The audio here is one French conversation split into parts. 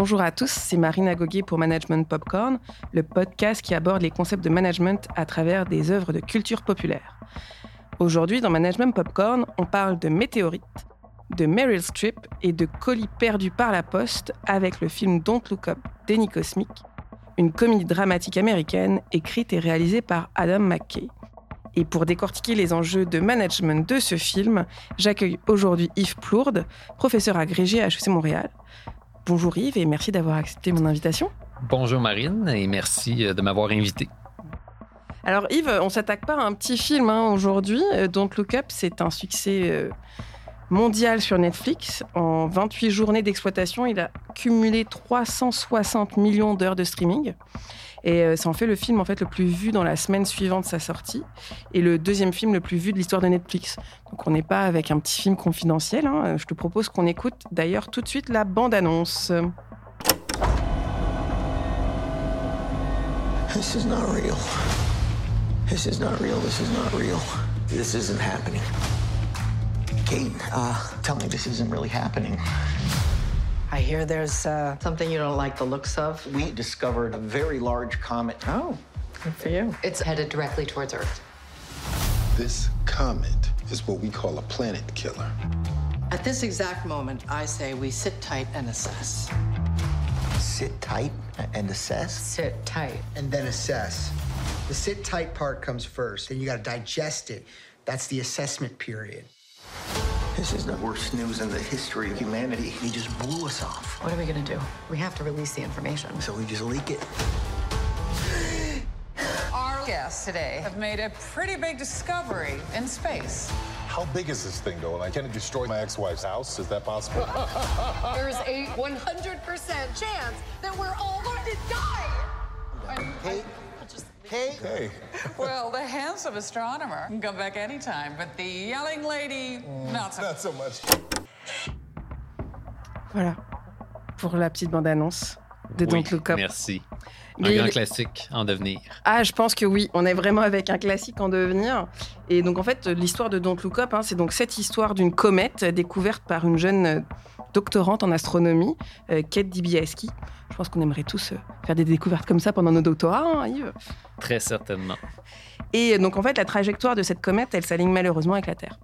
Bonjour à tous, c'est Marina Goguet pour Management Popcorn, le podcast qui aborde les concepts de management à travers des œuvres de culture populaire. Aujourd'hui, dans Management Popcorn, on parle de météorites, de Meryl Streep et de colis perdus par la poste avec le film Don't Look Up Denny Cosmic, une comédie dramatique américaine écrite et réalisée par Adam McKay. Et pour décortiquer les enjeux de management de ce film, j'accueille aujourd'hui Yves Plourde, professeur agrégé à HEC Montréal. Bonjour Yves et merci d'avoir accepté mon invitation. Bonjour Marine et merci euh, de m'avoir invité. Alors Yves, on s'attaque pas à un petit film hein, aujourd'hui. Euh, Don't Look Up, c'est un succès euh, mondial sur Netflix. En 28 journées d'exploitation, il a cumulé 360 millions d'heures de streaming. Et euh, ça en fait le film en fait le plus vu dans la semaine suivante sa sortie et le deuxième film le plus vu de l'histoire de Netflix. Donc on n'est pas avec un petit film confidentiel. hein. Je te propose qu'on écoute d'ailleurs tout de suite la bande-annonce. This is not real. This is not real. This is not real. This isn't happening. Kate, uh, tell me this isn't really happening. I hear there's uh, something you don't like the looks of. We discovered a very large comet. Oh, good for you. It's headed directly towards Earth. This comet is what we call a planet killer. At this exact moment, I say we sit tight and assess. Sit tight and assess, Sit tight. and then assess. The sit tight part comes first, then you got to digest it. That's the assessment period. This is the worst news in the history of humanity. He just blew us off. What are we gonna do? We have to release the information. So we just leak it. Our guests today have made a pretty big discovery in space. How big is this thing, though? I can't destroy my ex-wife's house? Is that possible? There's a 100% chance that we're all going to die. Kate, Kate, hey, Well, the handsome astronomer can come back anytime, but the yelling lady, not so. not so much. Voilà pour la petite bande-annonce de Oui, Don't Look Up. Merci. Un Mais- grand classique en devenir. Ah, je pense que oui, on est vraiment avec un classique en devenir. Et donc en fait, l'histoire de Don't Look Up, hein, c'est donc cette histoire d'une comète découverte par une jeune doctorante en astronomie, euh, Kate Dibiaski. Je pense qu'on aimerait tous euh, faire des découvertes comme ça pendant nos doctorats, hein, Yves. Très certainement. Et donc en fait, la trajectoire de cette comète, elle s'aligne malheureusement avec la Terre.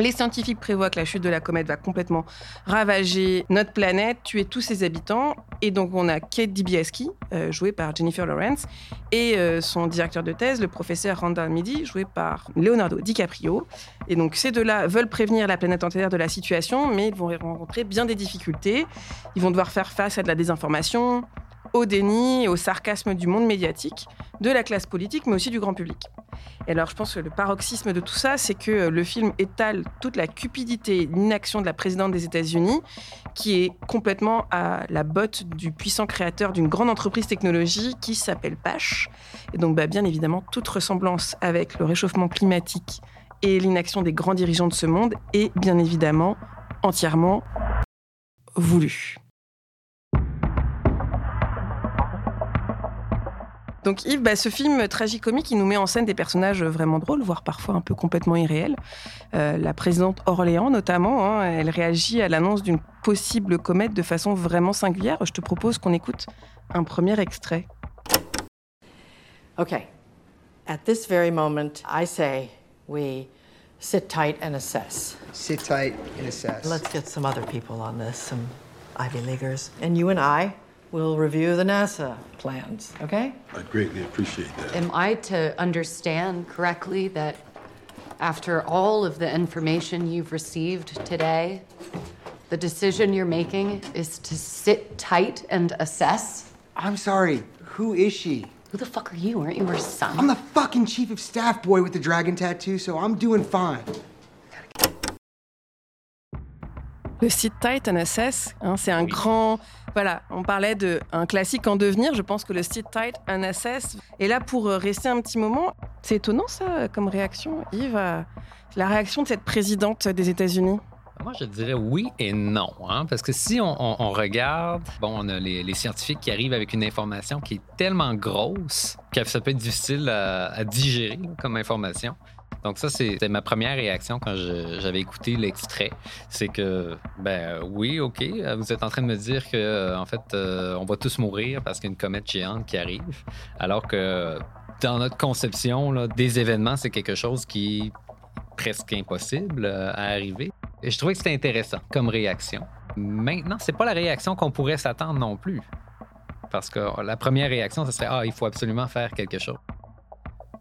Les scientifiques prévoient que la chute de la comète va complètement ravager notre planète, tuer tous ses habitants. Et donc on a Kate Dibiaski, euh, jouée par Jennifer Lawrence, et euh, son directeur de thèse, le professeur Randall Midi, joué par Leonardo DiCaprio. Et donc ces deux-là veulent prévenir la planète entière de la situation, mais ils vont rencontrer bien des difficultés. Ils vont devoir faire face à de la désinformation, au déni au sarcasme du monde médiatique, de la classe politique, mais aussi du grand public. Et alors, je pense que le paroxysme de tout ça, c'est que euh, le film étale toute la cupidité et l'inaction de la présidente des États-Unis, qui est complètement à la botte du puissant créateur d'une grande entreprise technologie qui s'appelle Pache. Et donc, bah, bien évidemment, toute ressemblance avec le réchauffement climatique et l'inaction des grands dirigeants de ce monde est bien évidemment entièrement voulue. Donc Yves, bah, ce film tragicomique, il nous met en scène des personnages vraiment drôles, voire parfois un peu complètement irréels. Euh, la présidente Orléans, notamment, hein, elle réagit à l'annonce d'une possible comète de façon vraiment singulière. Je te propose qu'on écoute un premier extrait. Okay. At this very moment, I say we sit tight and assess. Sit tight and assess. Let's get some other people on this, some Ivy Leaguers. And you and I will review the NASA plans, okay? I'd greatly appreciate that. Am I to understand correctly that after all of the information you've received today, the decision you're making is to sit tight and assess? I'm sorry. Who is she? Who the fuck are you? Aren't you her son? I'm the fucking chief of staff boy with the dragon tattoo, so I'm doing fine. Le site Tight NSS, hein, c'est un grand. Voilà, on parlait d'un classique en devenir. Je pense que le site Tight NSS est là pour euh, rester un petit moment. C'est étonnant, ça, comme réaction, Yves, la réaction de cette présidente des États-Unis. Moi, je dirais oui et non. Hein, parce que si on, regarde, bon, on a les, scientifiques qui arrivent avec une information qui est tellement grosse que ça peut être difficile à, digérer comme information. Donc ça, c'était ma première réaction quand j'avais écouté l'extrait. C'est que, ben oui, OK, vous êtes en train de me dire que, en fait, euh, on va tous mourir parce qu'il y a une comète géante qui arrive. Alors que dans notre conception là, des événements, c'est quelque chose qui est presque impossible euh, à arriver. Et je trouvais que c'était intéressant comme réaction. Maintenant, c'est pas la réaction qu'on pourrait s'attendre non plus. Parce que la première réaction, ce serait Ah, il faut absolument faire quelque chose.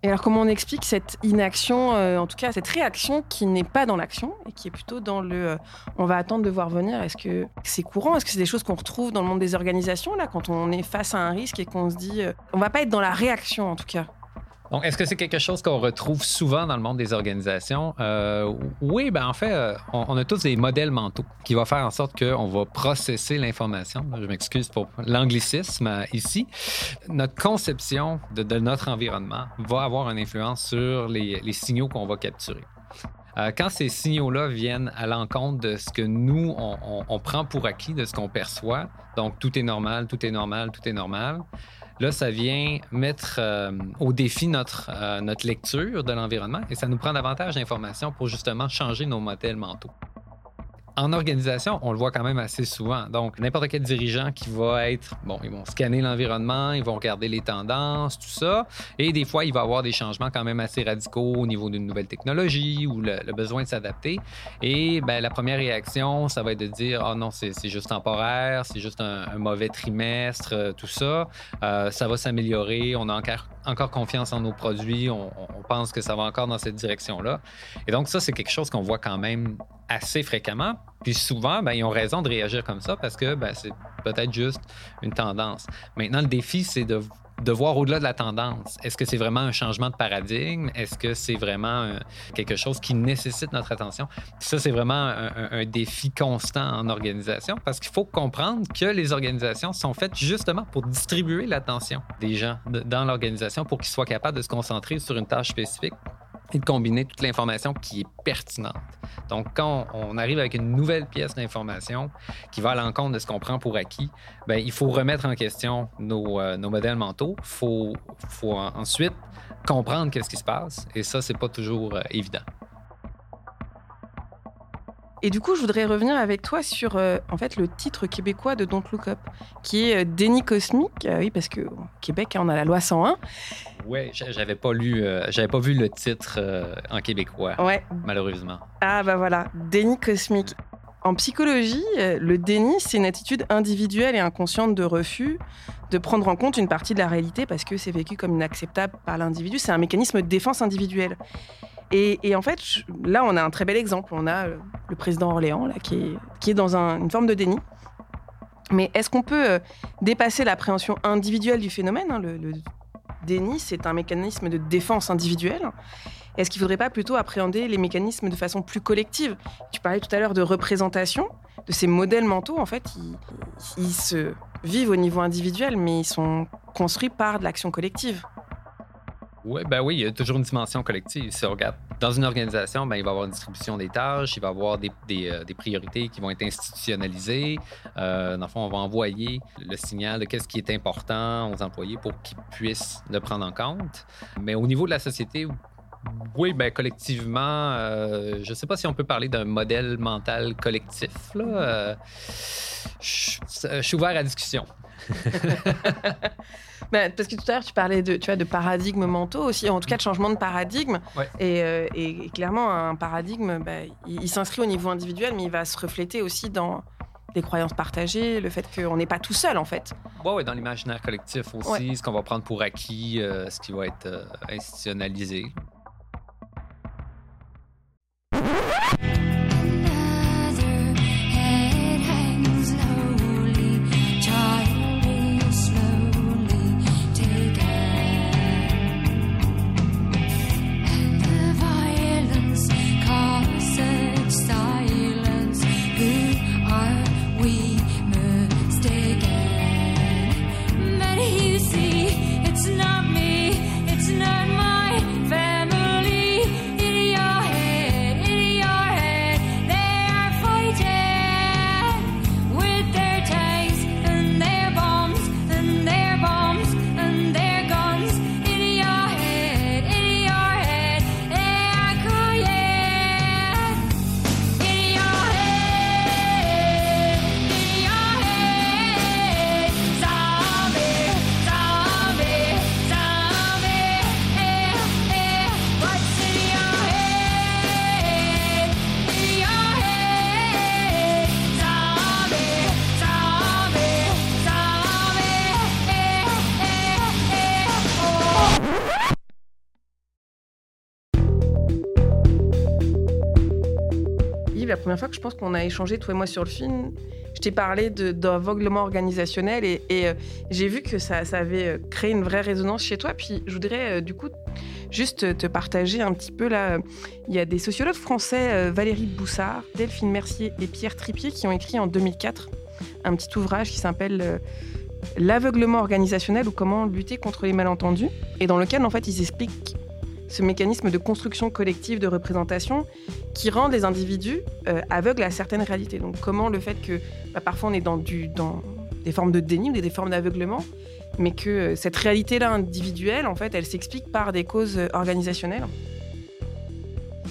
Et alors, comment on explique cette inaction, euh, en tout cas cette réaction qui n'est pas dans l'action et qui est plutôt dans le euh, on va attendre de voir venir? Est-ce que c'est courant? Est-ce que c'est des choses qu'on retrouve dans le monde des organisations, là, quand on est face à un risque et qu'on se dit euh, on va pas être dans la réaction, en tout cas? Donc, est-ce que c'est quelque chose qu'on retrouve souvent dans le monde des organisations? Euh, oui, ben en fait, euh, on, a tous des modèles mentaux qui vont faire en sorte qu'on va processer l'information. Je m'excuse pour l'anglicisme euh, ici. Notre conception de, notre environnement va avoir une influence sur les, signaux qu'on va capturer. Quand ces signaux-là viennent à l'encontre de ce que nous, on prend pour acquis, de ce qu'on perçoit, donc tout est normal, tout est normal, tout est normal, Là, ça vient mettre euh, au défi euh, notre lecture de l'environnement et ça nous prend davantage d'informations pour justement changer nos modèles mentaux. En organisation, on le voit quand même assez souvent. Donc, n'importe quel dirigeant qui va être, bon, ils vont scanner l'environnement, ils vont regarder les tendances, tout ça. Et des fois, il va y avoir des changements quand même assez radicaux au niveau d'une nouvelle technologie ou le, besoin de s'adapter. Et ben, la première réaction, ça va être de dire, oh non, c'est juste temporaire, c'est juste un, mauvais trimestre, euh, tout ça. Euh, ça va s'améliorer, on a encore, encore confiance en nos produits, on, on pense que ça va encore dans cette direction-là. Et donc, ça, c'est quelque chose qu'on voit quand même assez fréquemment. Puis souvent, ben, ils ont raison de réagir comme ça parce que ben, c'est peut-être juste une tendance. Maintenant, le défi, c'est de, voir au-delà de la tendance. Est-ce que c'est vraiment un changement de paradigme? Est-ce que c'est vraiment euh, quelque chose qui nécessite notre attention? Ça, c'est vraiment un, défi constant en organisation parce qu'il faut comprendre que les organisations sont faites justement pour distribuer l'attention des gens dans l'organisation pour qu'ils soient capables de se concentrer sur une tâche spécifique et de combiner toute l'information qui est pertinente. Donc, quand on arrive avec une nouvelle pièce d'information qui va à l'encontre de ce qu'on prend pour acquis, ben, il faut remettre en question nos, euh, nos modèles mentaux. Il faut, faut en- ensuite comprendre qu'est-ce qui se passe. Et ça, c'est pas toujours euh, évident. Et du coup, je voudrais revenir avec toi sur euh, en fait le titre québécois de Don't Look Up, qui est euh, Déni cosmique. Euh, oui, parce que au Québec, on a la loi 101. Ouais, j'a- j'avais pas lu, euh, j'avais pas vu le titre en québécois, Ouais. malheureusement. Ah bah voilà, déni cosmique. En psychologie, le déni, c'est une attitude individuelle et inconsciente de refus de prendre en compte une partie de la réalité parce que c'est vécu comme inacceptable par l'individu. C'est un mécanisme de défense individuelle. Et, en fait, là, on a un très bel exemple. On a euh, le président Orléans, qui est, dans un- une forme de déni. Mais est-ce qu'on peut euh, dépasser l'appréhension individuelle du phénomène hein, le, le déni, c'est un mécanisme de défense individuelle. Est-ce qu'il ne faudrait pas plutôt appréhender les mécanismes de façon plus collective? Tu parlais tout à l'heure de représentation, de ces modèles mentaux. En fait, ils, ils se vivent au niveau individuel, mais ils sont construits par de l'action collective. Oui, ben oui, il y a toujours une dimension collective. Si on regarde dans une organisation, ben, il va y avoir une distribution des tâches, il va y avoir euh, des priorités qui vont être institutionnalisées. Euh, dans le fond, on va envoyer le signal de qu'est-ce qui est important aux employés pour qu'ils puissent le prendre en compte. Mais au niveau de la société, oui, ben, collectivement, euh, je ne sais pas si on peut parler d'un modèle mental collectif. Là. Euh, je suis ouvert à la discussion. Ben, parce que tout à l'heure, tu parlais de, tu vois, de paradigmes mentaux aussi, en tout cas de changement de paradigme. Ouais. Et, euh, et- clairement, un paradigme, ben, il, il s'inscrit au niveau individuel, mais il va se refléter aussi dans les croyances partagées, le fait qu'on n'est pas tout seul, en fait. Ouais, ouais, dans l'imaginaire collectif aussi, Ouais. ce qu'on va prendre pour acquis, euh, ce qui va être euh, institutionnalisé. Première fois que je pense qu'on a échangé, toi et moi, sur le film, je t'ai parlé d'aveuglement organisationnel et, euh, j'ai vu que ça, avait euh, créé une vraie résonance chez toi. Puis je voudrais euh, du coup juste te partager un petit peu là. Il y a des sociologues français, Valérie Boussard, Delphine Mercier et Pierre Tripier, qui ont écrit en 2004 un petit ouvrage qui s'appelle L'aveuglement organisationnel ou comment lutter contre les malentendus. Et dans lequel, en fait, ils expliquent ce mécanisme de construction collective de représentation qui rend les individus euh, aveugles à certaines réalités. Donc comment le fait que bah, parfois on est dans, des formes de déni ou des, formes d'aveuglement, mais que euh, cette réalité-là individuelle, en fait, elle s'explique par des causes euh, organisationnelles.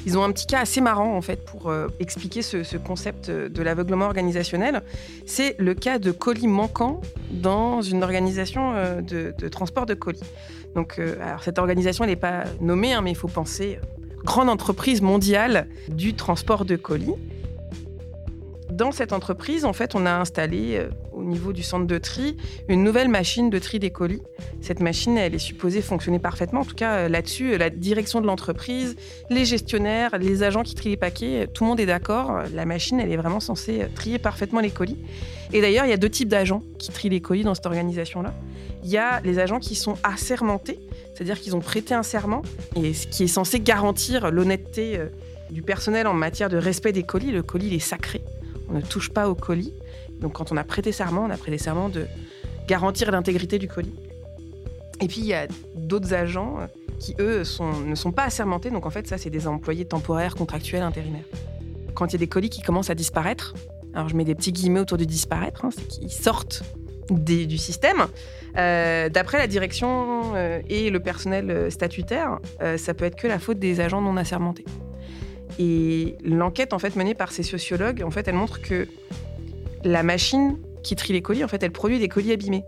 Ils ont un petit cas assez marrant en fait pour expliquer ce, ce concept de l'aveuglement organisationnel. C'est le cas de colis manquants dans une organisation de transport de colis. Donc, euh, alors cette organisation, elle n'est pas nommée, hein, mais il faut penser euh, grande entreprise mondiale du transport de colis. Dans cette entreprise, en fait, on a installé euh, au niveau du centre de tri une nouvelle machine de tri des colis. Cette machine, elle est supposée fonctionner parfaitement. En tout cas, là-dessus, la direction de l'entreprise, les gestionnaires, les agents qui trient les paquets, tout le monde est d'accord. La machine, elle est vraiment censée trier parfaitement les colis. Et d'ailleurs, il y a deux types d'agents qui trient les colis dans cette organisation-là. Il y a les agents qui sont assermentés, c'est-à-dire qu'ils ont prêté un serment, et ce qui est censé garantir l'honnêteté euh, du personnel en matière de respect des colis. Le colis, il est sacré. On ne touche pas au colis. Donc quand on a prêté serment, on a prêté serment de garantir l'intégrité du colis. Et puis il y a d'autres agents euh, qui, eux, ne sont pas assermentés. Donc en fait, ça, c'est des employés temporaires, contractuels, intérimaires. Quand il y a des colis qui commencent à disparaître, alors je mets des petits guillemets autour de disparaître, hein, c'est qu'ils sortent du système. Euh, D'après la direction euh, et le personnel euh, statutaire, ça peut être que la faute des agents non assermentés. Et l'enquête en fait menée par ces sociologues, en fait, elle montre que la machine qui trie les colis, en fait, elle produit des colis abîmés.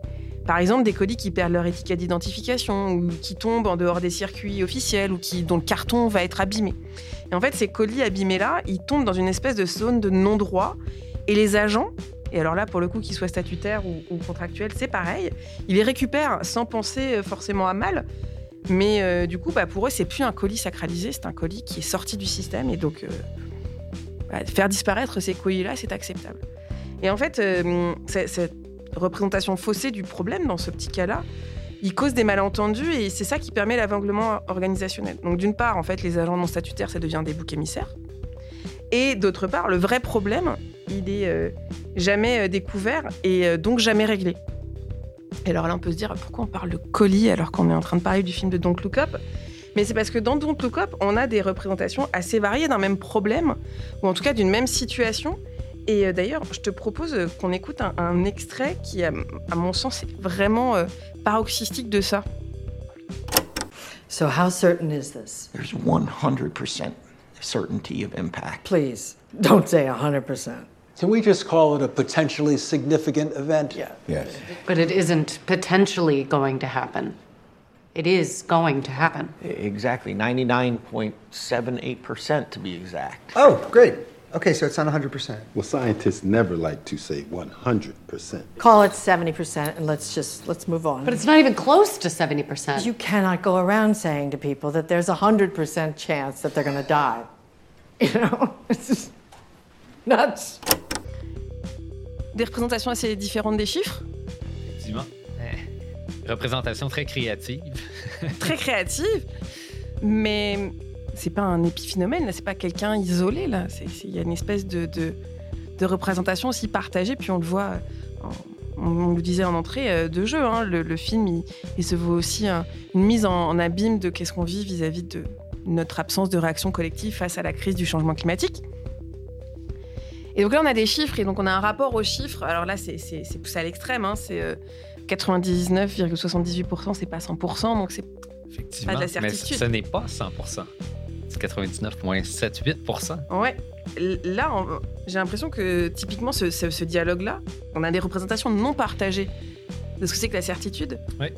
Par exemple, des colis qui perdent leur étiquette d'identification ou qui tombent en dehors des circuits officiels ou dont le carton va être abîmé. Et en fait, ces colis abîmés-là, ils tombent dans une espèce de zone de non-droit et les agents, et alors là, pour le coup, qu'ils soient statutaires ou, ou contractuels, c'est pareil, ils les récupèrent sans penser euh, forcément à mal. Mais euh, du coup, bah, pour eux, c'est plus un colis sacralisé, c'est un colis qui est sorti du système. Et donc, euh, bah, faire disparaître ces colis-là, c'est acceptable. Et en fait, cette représentation faussée du problème dans ce petit cas-là, il cause des malentendus et c'est ça qui permet l'aveuglement organisationnel. Donc d'une part, en fait, les agents non statutaires, ça devient des boucs émissaires. Et d'autre part, le vrai problème, il est euh, jamais euh, découvert et euh, donc jamais réglé. Et alors là, on peut se dire pourquoi on parle de colis alors qu'on est en train de parler du film de Don't Look Up? Mais c'est parce que dans Don't Look Up, on a des représentations assez variées d'un même problème, ou en tout cas d'une même situation. Et euh, d'ailleurs, je te propose qu'on écoute un, un extrait qui, à, à mon sens, est vraiment euh, paroxystique de ça. So, how certain is this? There's 100% certainty of impact. Please, don't say 100%. Can we just call it a potentially significant event? Yeah. Yes. But it isn't potentially going to happen. It is going to happen. Exactly, 99.78% to be exact. Oh, great. Okay, so it's not 100%. Well, scientists never like to say 100%. Call it 70% and let's just let's move on. But it's not even close to 70%. You cannot go around saying to people that there's a 100% chance that they're going to die. You know? It's just nuts. Des représentations assez différentes des chiffres, Effectivement. Eh, Représentation très créative. très créatives, mais c'est pas un épiphénomène, là, c'est pas quelqu'un isolé, là. Il y a une espèce de, de, de représentation aussi partagée, puis on le voit, euh, on, on le disait en entrée euh, de jeu, hein, le, le film, il, il se voit aussi un- une mise en, en abîme de qu'est-ce qu'on vit vis-à-vis de notre absence de réaction collective face à la crise du changement climatique. Et donc là, on a des chiffres, et donc on a un rapport aux chiffres. Alors là, c'est poussé à l'extrême, hein, c'est euh, 99,78%, c'est pas 100%, donc c'est pas de la Mais certitude. ce n'est pas 100 C'est 99,78 Ouais, L- là, on- j'ai l'impression que typiquement ce, ce- ce dialogue-là, on a des représentations non partagées de ce que c'est que la certitude. Oui.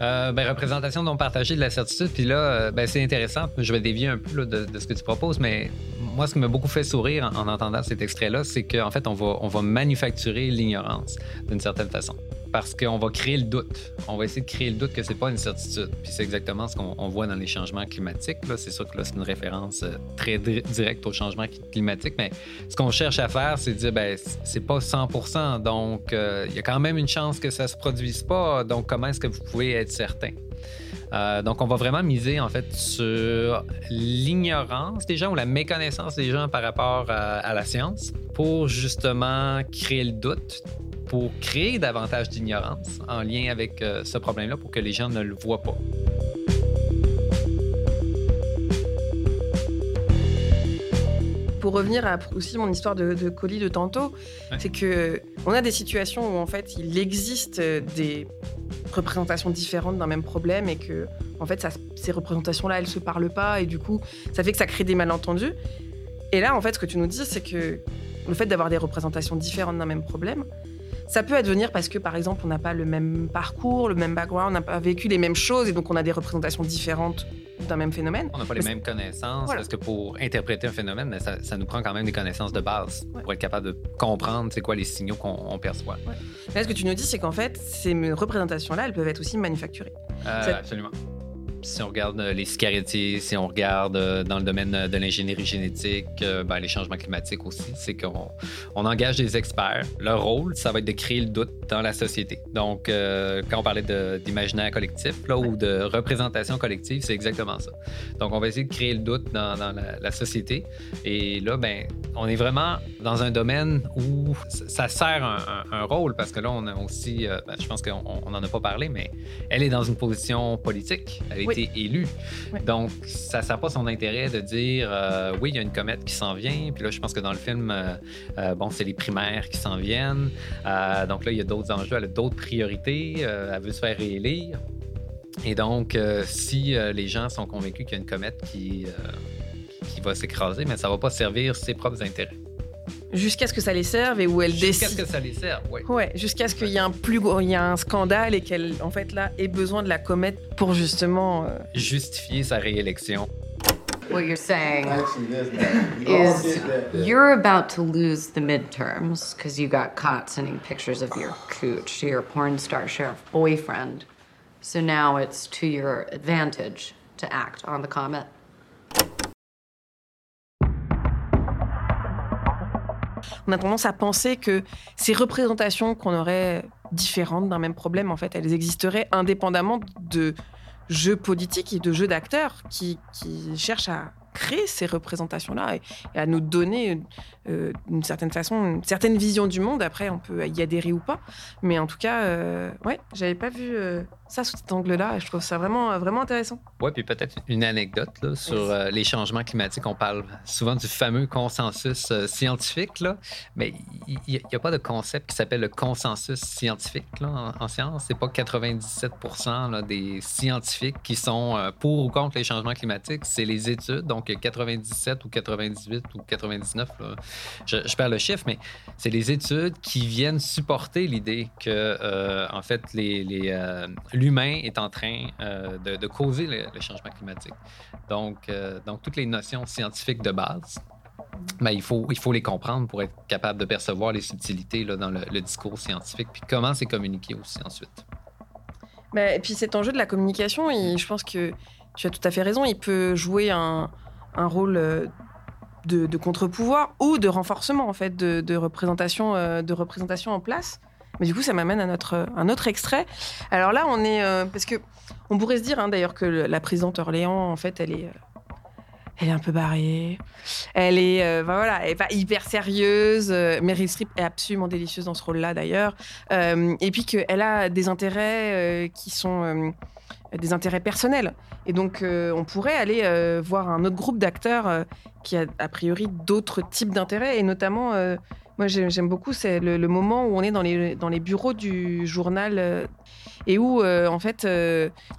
Euh, ben, représentation non partagée de la certitude. Puis là, euh, ben, c'est intéressant. Je vais dévier un peu de, ce que tu proposes, mais moi, ce qui m'a beaucoup fait sourire en, en entendant cet extrait-là, c'est qu'en fait, on va, on va manufacturer l'ignorance d'une certaine façon. Parce qu'on va créer le doute. On va essayer de créer le doute que c'est pas une certitude. Puis c'est exactement ce qu'on on voit dans les changements climatiques. C'est sûr que là, c'est une référence euh, très di- directe au changement cli- climatique, mais ce qu'on cherche à faire, c'est de dire, ben, c'est pas 100% donc euh, il y a quand même une chance que ça se produise pas. Donc, comment est-ce que vous pouvez être certain? Euh, donc, on va vraiment miser en fait sur l'ignorance des gens ou la méconnaissance des gens par rapport à la science pour justement créer le doute, pour créer davantage d'ignorance en lien avec euh, ce problème-là pour que les gens ne le voient pas. Pour revenir à aussi mon histoire de, de colis de tantôt, c'est que on a des situations où en fait il existe euh, des représentations différentes d'un même problème et que en fait ça- ces représentations-là elles se parlent pas et du coup ça fait que ça crée des malentendus. Et là en fait ce que tu nous dis c'est que le fait d'avoir des représentations différentes d'un même problème, ça peut advenir parce que par exemple on n'a pas le même parcours, le même background, on n'a pas vécu les mêmes choses et donc on a des représentations différentes d'un même phénomène. On n'a pas les Mais mêmes connaissances Voilà. parce que pour interpréter un phénomène, mais ça, ça nous prend quand même des connaissances de base pour être capable de comprendre c'est quoi les signaux qu'on on perçoit. Là, ce que tu nous dis, c'est qu'en fait, ces représentations-là, elles peuvent être aussi manufacturées. Euh, absolument. Si on regarde euh, les scaritiers, si on regarde euh, dans le domaine euh, de l'ingénierie génétique, ben, les changements climatiques aussi, c'est qu'on on engage des experts. Leur rôle, ça va être de créer le doute dans la société. Donc, quand on parlait d'imaginaire collectif là, ou de représentation collective, c'est exactement ça. Donc, on va essayer de créer le doute dans, la, société. Et là, ben, on est vraiment dans un domaine où ça sert un, rôle parce que là, on a aussi, ben, je pense qu'on on en a pas parlé, mais elle est dans une position politique. Oui. été élue. Oui. Donc, ça n'a pas son intérêt de dire euh, oui, il y a une comète qui s'en vient. Puis là, je pense que dans le film, euh, euh, bon, c'est les primaires qui s'en viennent. Donc là, il y a d'autres enjeux, elle a d'autres priorités. elle veut se faire réélire. Et donc, si les gens sont convaincus qu'il y a une comète qui, qui va s'écraser, mais ça ne va pas servir ses propres intérêts. Jusqu'à ce que ça les serve et où elle Jusqu'à décide. ce que ça les serve, oui. Ouais, jusqu'à ce qu'il y ait un plus gros, il y a un scandale et qu'elle, en fait, là, ait besoin de la comète pour justement. euh, Justifier sa réélection. What you're saying is you're about to lose the midterms because you got caught sending pictures of your cooch to your porn star sheriff boyfriend. So now it's to your advantage to act on the comment. On a tendance à penser que ces représentations qu'on aurait différentes d'un même problème, en fait, elles existeraient indépendamment de jeux politiques et de jeux d'acteurs qui, cherchent à créer ces représentations-là et, et à nous donner euh, d'une certaine façon une certaine vision du monde. Après, on peut y adhérer ou pas, mais en tout cas, euh, ouais, j'avais pas vu euh, ça sous cet angle-là et je trouve ça vraiment, vraiment intéressant. Oui, puis peut-être une anecdote là, sur euh, les changements climatiques. On parle souvent du fameux consensus euh, scientifique, là, mais il n'y a, pas de concept qui s'appelle le consensus scientifique là, en, en science. C'est pas 97 là, des scientifiques qui sont euh, pour ou contre les changements climatiques. C'est les études, donc 97 ou 98 ou 99, là, je, perds le chiffre, mais c'est les études qui viennent supporter l'idée que, euh, en fait, euh, l'humain est en train euh, de, causer le, changement climatique. Donc, donc, toutes les notions scientifiques de base, ben, il, faut, les comprendre pour être capable de percevoir les subtilités dans le, discours scientifique, puis comment c'est communiqué aussi ensuite. Bah, et puis cet enjeu de la communication, il- je pense que tu as tout à fait raison, il peut jouer un, un rôle de, contre-pouvoir ou de renforcement en fait de, représentation, euh, de représentation en place. Mais du coup, ça m'amène à notre un autre extrait. Alors là, on est euh, parce que on pourrait se dire hein, d'ailleurs que la présidente Orléans, en fait, elle est euh, elle est un peu barrée. Elle est, voilà, elle est pas hyper sérieuse. Euh, Meryl Streep est absolument délicieuse dans ce rôle-là, d'ailleurs. Et puis qu'elle a des intérêts qui sont des intérêts personnels. Et donc, euh, on pourrait aller euh, voir un autre groupe d'acteurs euh, qui a a priori d'autres types d'intérêts. Et notamment, moi, j'ai- j'aime beaucoup, c'est le, moment où on est dans les, dans les bureaux du journal et où, en fait,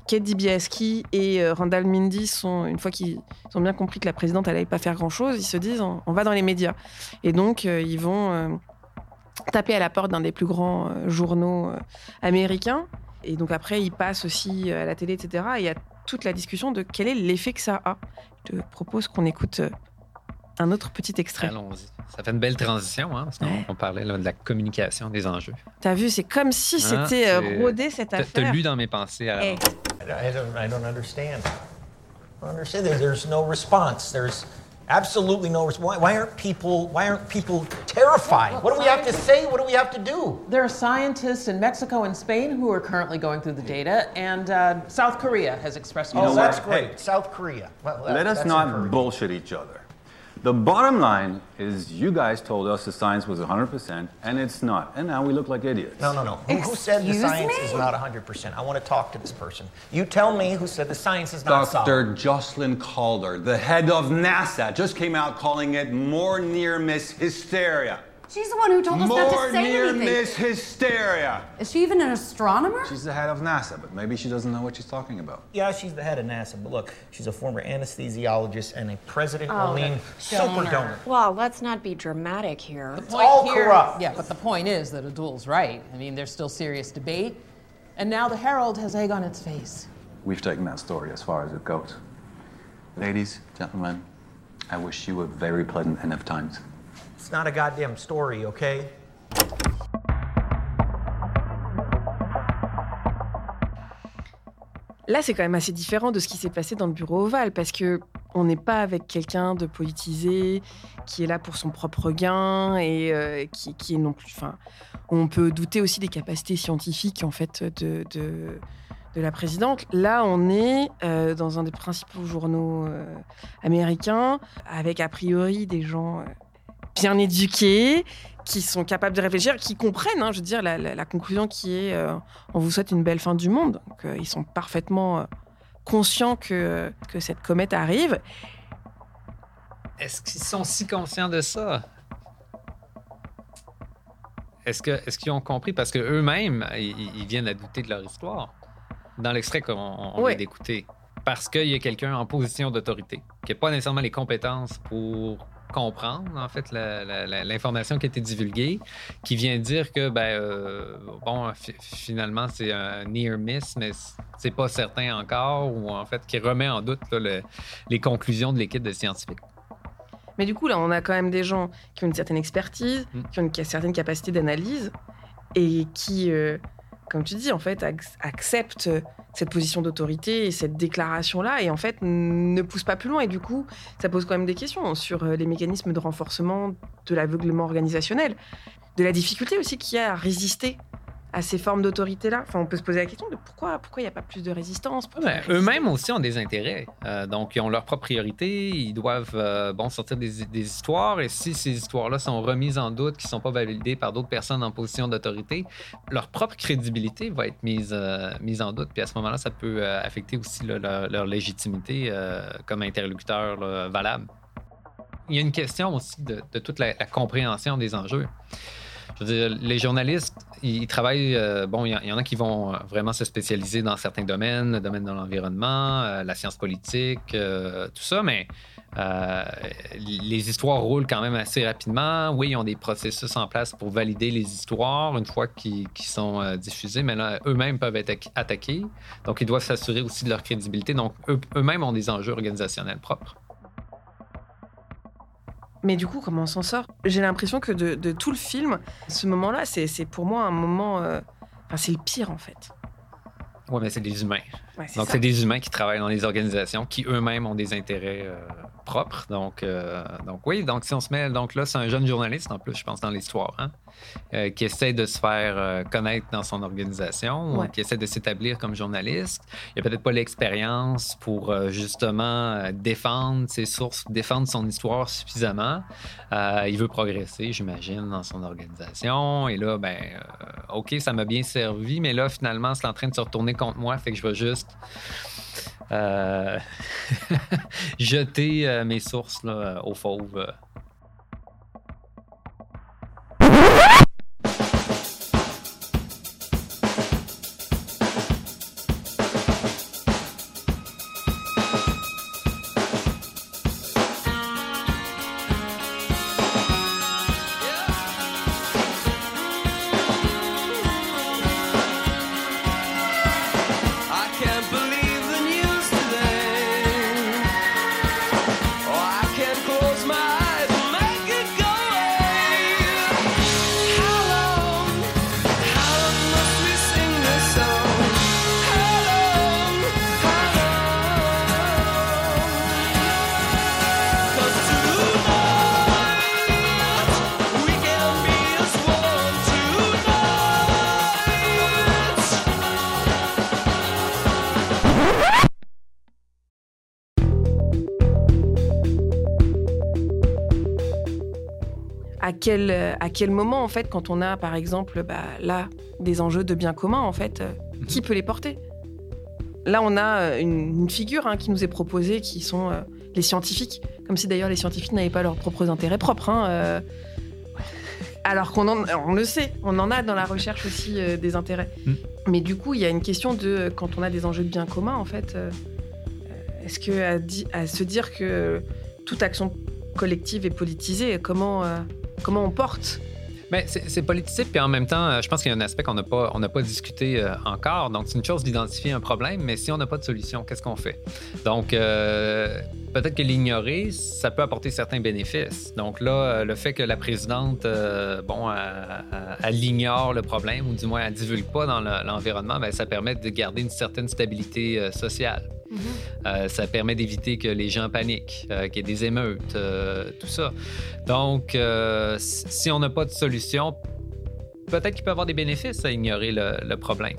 Kate Dibiaski et Randall Mindy sont, une fois qu'ils ont bien compris que la présidente n'allait pas faire grand-chose, ils se disent on, va dans les médias. Et donc, ils vont taper à la porte d'un des plus grands journaux américains. Et donc, après, ils passent aussi euh, à la télé, etc. Et il y a toute la discussion de quel est l'effet que ça a. Je te propose qu'on écoute euh, un autre petit extrait. Allons-y. Ça fait une belle transition, hein, parce qu'on Ouais. parlait là, de la communication des enjeux. T'as vu, c'est comme si Hein, c'était euh, rodé cette affaire. T'as lu dans mes pensées à Eh. l'avance. I don't, I don't understand. I don't understand. There- There's no response. There's absolutely no response. Why, why aren't people? Why aren't people terrified? What do we have to say? What do we have to do? There are scientists in Mexico and Spain who are currently going through the data, and uh, South Korea has expressed oh, know that's what? great. Hey. South Korea. Well, that- Let us not encouraging. bullshit each other. The bottom line is you guys told us the science was 100%, and it's not. And now we look like idiots. No, no, no. Who, who said the science me? is not 100%? I want to talk to this person. You tell me who said the science is not solid. Dr. Jocelyn Calder, the head of NASA, just came out calling it more near miss hysteria. She's the one who told us not More to say near anything. miss hysteria. Is she even an astronomer? She's the head of NASA, but maybe she doesn't know what she's talking about. Yeah, she's the head of NASA, but look, she's a former anesthesiologist and a President Oh, Orlean super donor. Well, let's not be dramatic here. The all here- corrupt. Yeah, but the point is that Adul's right. I mean, there's still serious debate, and now the Herald has egg on its face. We've taken that story as far as it goes. Ladies, gentlemen, I wish you a very pleasant end of times. Not a goddamn story, okay? Là, c'est quand même assez différent de ce qui s'est passé dans le bureau ovale parce que on n'est pas avec quelqu'un de politisé qui est là pour son propre gain et euh, qui, qui est non plus. Enfin, on peut douter aussi des capacités scientifiques en fait de, la présidente. Là, on est euh, dans un des principaux journaux euh, américains avec a priori des gens bien éduqués qui sont capables de réfléchir, qui comprennent, hein, je veux dire, la, la- la conclusion qui est euh, on vous souhaite une belle fin du monde. Donc, euh, ils sont parfaitement euh, conscients que, que cette comète arrive. Est-ce qu'ils sont si conscients de ça? Est-ce qu'ils ont compris? Parce qu'eux-mêmes, ils, ils viennent à douter de leur histoire. Dans l'extrait qu'on Ouais. vient d'écouter. Parce qu'il y a quelqu'un en position d'autorité, qui n'a pas nécessairement les compétences pour comprendre, en fait, l'information qui a été divulguée, qui vient dire que, ben, euh, bon, fi- finalement, c'est un near miss, mais c'est pas certain encore, ou en fait, qui remet en doute là, le- les conclusions de l'équipe de scientifiques. Mais du coup, là, on a quand même des gens qui ont une certaine expertise, qui ont une certaine capacité d'analyse et qui, euh, comme tu dis, en fait, ac- acceptent cette position d'autorité et cette déclaration-là et en fait ne poussent pas plus loin. Et du coup, ça pose quand même des questions sur euh, les mécanismes de renforcement de l'aveuglement organisationnel, de la difficulté aussi qu'il y a à résister à ces formes d'autorité-là. Enfin, on peut se poser la question de pourquoi pourquoi il n'y a pas plus de résistance pourquoi Eux-mêmes aussi ont des intérêts. Euh, donc, ils ont leurs propres priorités. Ils doivent euh, bon, sortir des, des histoires. Et si ces histoires-là sont remises en doute, qui ne sont pas validées par d'autres personnes en position d'autorité, leur propre crédibilité va être mise, euh, mise en doute. Puis à ce moment-là, ça peut affecter aussi là, leur, leur légitimité comme interlocuteur là, valable. Il y a une question aussi de, de toute la, la compréhension des enjeux. Les journalistes, ils travaillent. euh, bon, il y, en- a qui vont euh, vraiment se spécialiser dans certains domaines, le domaine de l'environnement, euh, la science politique, tout ça, mais les histoires roulent quand même assez rapidement. Oui, ils ont des processus en place pour valider les histoires une fois qu'ils sont diffusés, mais là, eux-mêmes peuvent être atta- attaqués. Donc, ils doivent s'assurer aussi de leur crédibilité. Donc, eux- eux-mêmes ont des enjeux organisationnels propres. Mais du coup, comment on s'en sort? J'ai l'impression que de, de tout le film, ce moment-là, c'est pour moi un moment. euh, Enfin, c'est le pire en fait. Oui, mais c'est des humains. Ouais, Donc, c'est des humains qui travaillent dans les organisations qui eux-mêmes ont des intérêts euh, propres. Donc, euh, donc, oui, donc si on se met. Donc là, c'est un jeune journaliste, en plus, je pense, dans l'histoire, hein, euh, qui essaie de se faire euh, connaître dans son organisation, Ouais. qui essaie de s'établir comme journaliste. Il n'a peut-être pas l'expérience pour euh, justement défendre ses sources, défendre son histoire suffisamment. Il veut progresser, j'imagine, dans son organisation. Et là, ben, OK, ça m'a bien servi, mais là, finalement, c'est en train de se retourner contre moi, fait que je vais juste jeter mes sources là, aux fauves. À quel, à quel moment, en fait, quand on a, par exemple, bah, là, des enjeux de bien commun, en fait, euh, qui peut les porter? Là, on a euh, une, une figure hein, qui nous est proposée, qui sont euh, les scientifiques. Comme si d'ailleurs les scientifiques n'avaient pas leurs propres intérêts propres. hein, euh. Alors qu'on en- on le sait, on en a dans la recherche aussi euh, des intérêts. Mm. Mais du coup, il y a une question de quand on a des enjeux de bien commun, en fait, est-ce que à, di- à se dire que toute action collective est politisée, comment, comment on porte? Mais c'est c'est politisé, puis en même temps, euh, je pense qu'il y a un aspect qu'on n'a pas, on pas discuté euh, encore. Donc, c'est une chose d'identifier un problème, mais si on n'a pas de solution, qu'est-ce qu'on fait? Donc, euh, peut-être que l'ignorer, ça peut apporter certains bénéfices. Donc là, le fait que la présidente, bon, elle, ignore le problème, ou du moins, elle ne divulgue pas dans le- l'environnement, ben, ça permet de garder une certaine stabilité euh, ça permet d'éviter que les gens paniquent, euh, qu'il y ait des émeutes, euh, tout ça. Donc, si on n'a pas de solution, peut-être qu'il peut y avoir des bénéfices à ignorer le, problème.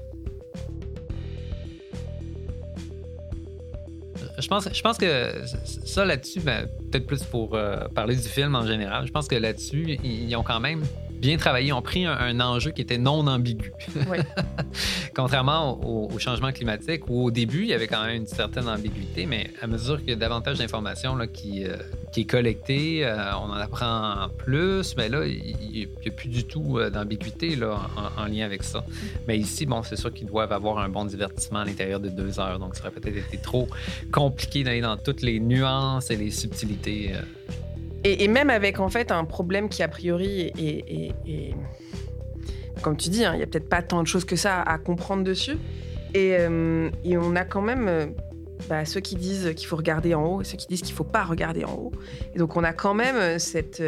Je pense, je pense que ça là-dessus, ben, peut-être plus pour parler du film en général, je pense que là-dessus, ils ont quand même bien travaillé, ils ont pris un, un enjeu qui était non ambigu. Contrairement au, au changement climatique, où au début, il y avait quand même une certaine ambiguïté, mais à mesure qu'il y a davantage d'informations qui, euh, qui est collectée, euh, on en apprend plus, mais là, il n'y a plus du tout euh, d'ambiguïté en, en lien avec ça. Mais ici, bon, c'est sûr qu'ils doivent avoir un bon divertissement à l'intérieur de deux heures, donc ça aurait peut-être été trop compliqué d'aller dans toutes les nuances et les subtilités. euh. Et, même avec en fait un problème qui a priori est, comme tu dis, hein, il y a peut-être pas tant de choses que ça à comprendre dessus. Et, euh, on a quand même euh, bah, ceux qui disent qu'il faut regarder en haut et ceux qui disent qu'il faut pas regarder en haut. Et donc on a quand même euh, cette,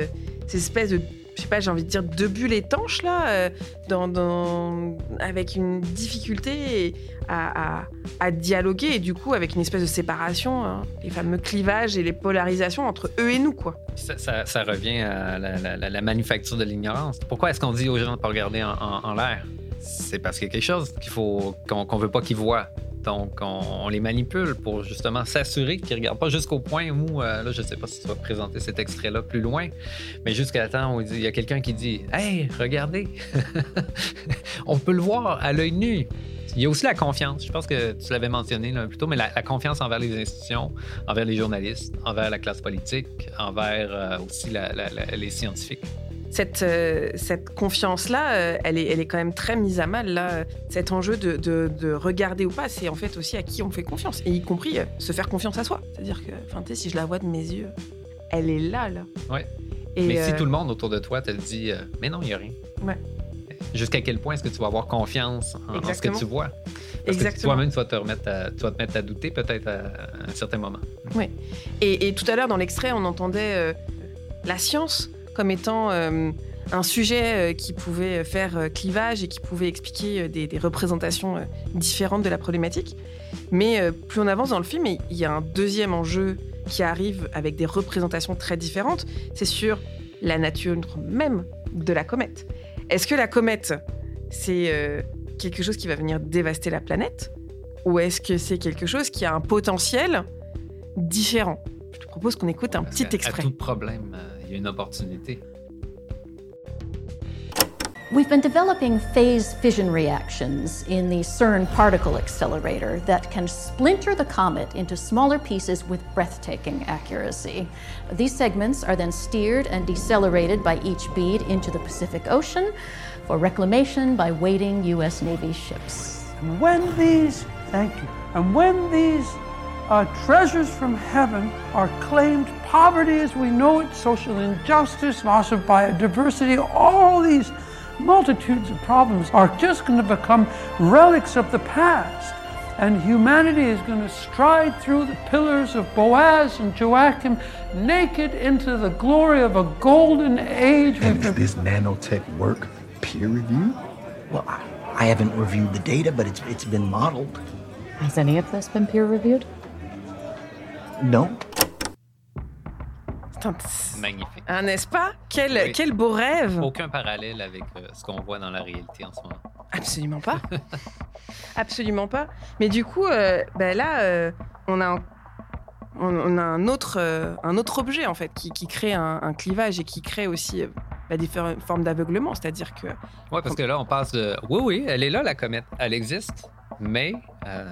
cette espèce de, je sais pas, j'ai envie de dire de bulle étanche là, euh, avec une difficulté à, dialoguer et du coup avec une espèce de séparation, hein, les fameux clivages et les polarisations entre eux et nous quoi. Ça, revient à la, manufacture de l'ignorance. Pourquoi est-ce qu'on dit aux gens de ne pas regarder en, l'air? C'est parce qu'il y a quelque chose qu'il faut qu'on qu'on veut pas qu'ils voient. Donc, on, les manipule pour justement s'assurer qu'ils ne regardent pas jusqu'au point où, euh, là, je ne sais pas si tu vas présenter cet extrait-là plus loin, mais jusqu'à temps où il y a quelqu'un qui dit Hey, regardez, on peut le voir à l'œil nu. Il y a aussi la confiance. Je pense que tu l'avais mentionné là, plus tôt, mais la, confiance envers les institutions, envers les journalistes, envers la classe politique, envers euh, aussi les scientifiques. Cette, euh, cette confiance-là, euh, elle, est, elle est quand même très mise à mal. Là. Cet enjeu de, de- de regarder ou pas, c'est en fait aussi à qui on fait confiance, et y compris euh, se faire confiance à soi. C'est-à-dire que, enfin, tu sais, si je la vois de mes yeux, elle est là, là. Ouais. Et, mais si tout le monde autour de toi te dit euh, Mais non, il n'y a rien. Ouais. Jusqu'à quel point est-ce que tu vas avoir confiance en, en ce que tu vois? Parce Exactement. que toi-même, tu vas te remettre à, tu vas te mettre à douter peut-être à, à un certain moment. Oui. Et, et tout à l'heure, dans l'extrait, on entendait euh, la science comme étant euh, un sujet euh, qui pouvait faire euh, clivage et qui pouvait expliquer des, des représentations différentes de la problématique. Mais plus on avance dans le film, il y a un deuxième enjeu qui arrive avec des représentations très différentes. C'est sur la nature même de la comète. Est-ce que la comète, c'est quelque chose qui va venir dévaster la planète ou est-ce que c'est quelque chose qui a un potentiel différent? Je te propose qu'on écoute un petit extrait. À tout problème, une opportunité. We've been developing phase fission reactions in the CERN particle accelerator that can splinter the comet into smaller pieces with breathtaking accuracy. These segments are then steered and decelerated by each bead into the Pacific Ocean for reclamation by waiting U.S. Navy ships. And when these, thank you, and when these uh, treasures from heaven are claimed, poverty as we know it, social injustice, loss of biodiversity, all these multitudes of problems are just going to become relics of the past. And humanity is going to stride through the pillars of Boaz and Joachim naked into the glory of a golden age. And is this nanotech work peer reviewed? Well, I, I haven't reviewed the data, but it's, it's been modeled. Has any of this been peer reviewed? No. Putain, Magnifique. Ah, n'est-ce pas? Quel, Oui. quel beau rêve Aucun parallèle avec euh, ce qu'on voit dans la réalité en ce moment. Absolument pas. Absolument pas. Mais du coup, euh, ben là, euh, on a un- on, a un autre, euh, un autre objet en fait qui, qui crée un, un clivage et qui crée aussi euh, bah, for- formes d'aveuglement. C'est-à-dire que Ouais, parce que là, on passe de. Oui, oui, elle est là, la comète. Elle existe. Mais, euh,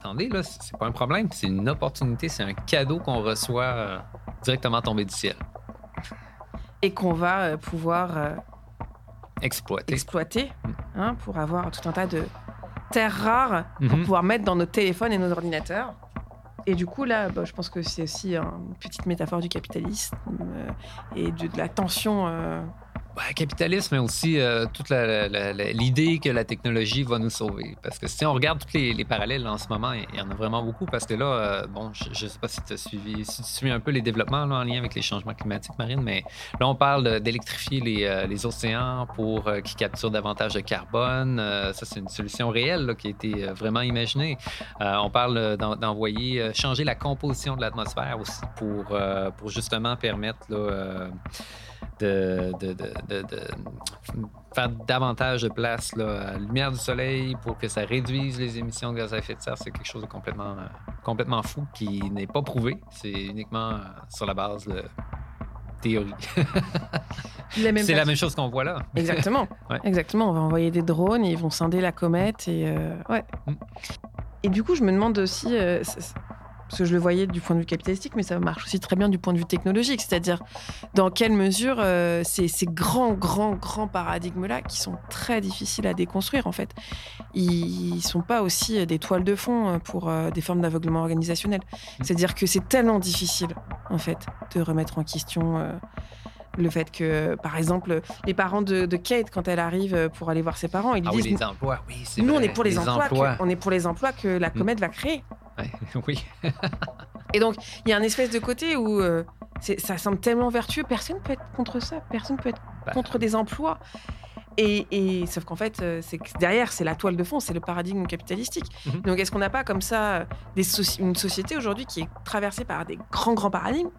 attendez, là, c'est pas un problème. C'est une opportunité. C'est un cadeau qu'on reçoit euh, directement tombé du ciel. et qu'on va euh, pouvoir euh, Exploité. exploiter hein, pour avoir tout un tas de terres rares pour Mhm. pouvoir mettre dans nos téléphones et nos ordinateurs. Et du coup, là, bah, je pense que c'est aussi une petite métaphore du capitalisme et de, de la tension. Ouais, capitalisme, mais aussi euh, toute l'idée que la technologie va nous sauver. Parce que si on regarde tous les, les parallèles en ce moment, il y en a vraiment beaucoup. Parce que là, euh, bon, je ne sais pas si tu as suivi, si tu un peu les développements en lien avec les changements climatiques marines, mais là, on parle d'électrifier les, euh, les océans pour qu'ils capturent davantage de carbone. Ça, c'est une solution réelle qui a été vraiment imaginée. On parle d'en- d'envoyer, changer la composition de l'atmosphère aussi pour, pour justement permettre de, de- de- de- de faire davantage de place là, à la lumière du soleil pour que ça réduise les émissions de gaz à effet de serre. C'est quelque chose de complètement, euh, complètement fou qui n'est pas prouvé. C'est uniquement euh, sur la base de théorie. C'est la même chose qu'on voit là. Exactement. Ouais. Exactement. On va envoyer des drones et ils vont scinder la comète. Et, euh, ouais. Mm. et du coup, je me demande aussi, euh, parce que je le voyais du point de vue capitalistique, mais ça marche aussi très bien du point de vue technologique. C'est-à-dire, dans quelle mesure euh, ces, ces grands, grands, grands paradigmes-là, qui sont très difficiles à déconstruire, en fait, ils ne sont pas aussi euh, des toiles de fond euh, pour euh, des formes d'aveuglement organisationnel. C'est-à-dire que c'est tellement difficile, en fait, de remettre en question. euh, le fait que, par exemple, les parents de, de Kate, quand elle arrive pour aller voir ses parents, ils Ah oui, disent les emplois, oui, Nous, on est pour les, les emplois, que- emplois. on est pour les emplois que la comète va créer. Oui. Et donc, il y a un espèce de côté où euh, ça semble tellement vertueux, personne peut être contre ça, personne peut être Bah. contre des emplois. Et, et- sauf qu'en fait, euh, c'est que derrière, c'est la toile de fond, c'est le paradigme capitalistique. Mhm. Donc, est-ce qu'on n'a pas comme ça euh, des une société aujourd'hui qui est traversée par des grands, grands paradigmes,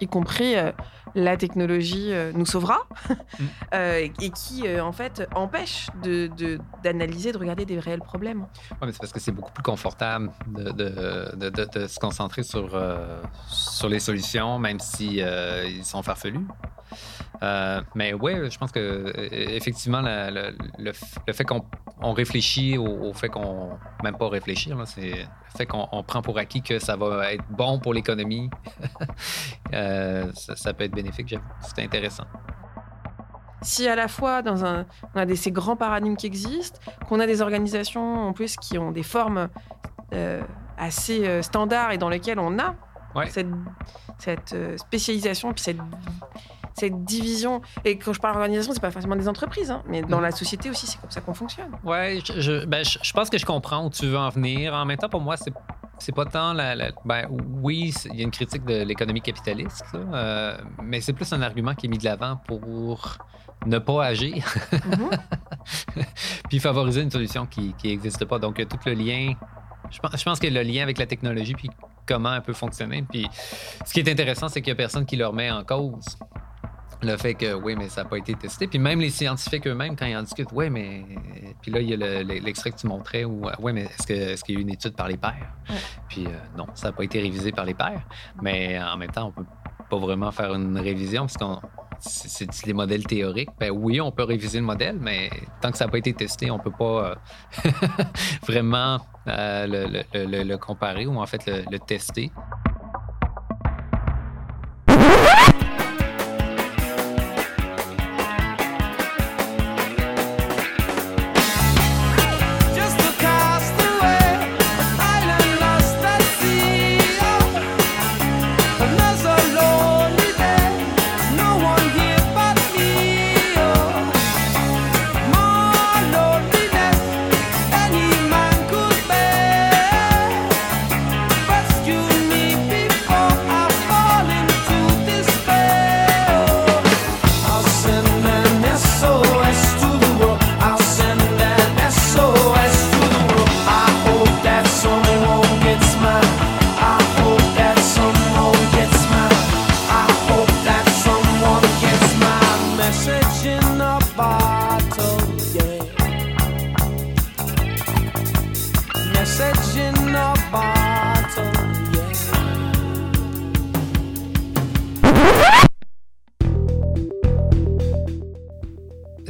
y compris euh, la technologie euh, nous sauvera, euh, et qui, en fait, empêche de- de- d'analyser, de, regarder des réels problèmes. Ouais, mais c'est parce que c'est beaucoup plus confortable de, de- de- de- de se concentrer sur, sur les solutions, même si ils sont farfelus. Euh, mais ouais, je pense que euh, effectivement, la- le, le f- le fait qu'on on réfléchit au, au fait qu'on même pas réfléchir, là, c'est le fait qu'on on prend pour acquis que ça va être bon pour l'économie. Euh, ça, ça peut être bénéfique, j'avoue. C'est intéressant. si à la fois dans un, on a des, ces grands paradigmes qui existent, qu'on a des organisations en plus qui ont des formes euh, assez standards et dans lesquelles on a cette, cette spécialisation puis cette, cette division. Et quand je parle d'organisation, c'est pas forcément des entreprises, hein, mais dans la société aussi, c'est comme ça qu'on fonctionne. Ouais, je, je- ben, je, je pense que je comprends où tu veux en venir. En même temps, pour moi, c'est c'est pas tant la. la- ben, oui, il y a une critique de l'économie capitaliste, là, euh, mais c'est plus un argument qui est mis de l'avant pour ne pas agir, puis favoriser une solution qui n'existe pas. Donc, tout le lien. Je pense, je pense que le lien avec la technologie, puis comment elle peut fonctionner. Puis, ce qui est intéressant, c'est qu'il n'y a personne qui le remet en cause le fait que oui, mais ça n'a pas été testé. Puis même les scientifiques eux-mêmes, quand ils en discutent, oui, mais. Puis là, il y a le- le- l'extrait que tu montrais où, oui, mais est-ce que- est-ce qu'il y a eu une étude par les pairs? Puis euh, non, ça n'a pas été révisé par les pairs. Mais en même temps, on peut pas vraiment faire une révision parce qu'on. C'est des modèles théoriques. Ben oui, on peut réviser le modèle, mais tant que ça n'a pas été testé, on peut pas euh, vraiment euh, le, le- le- le comparer ou en fait le tester.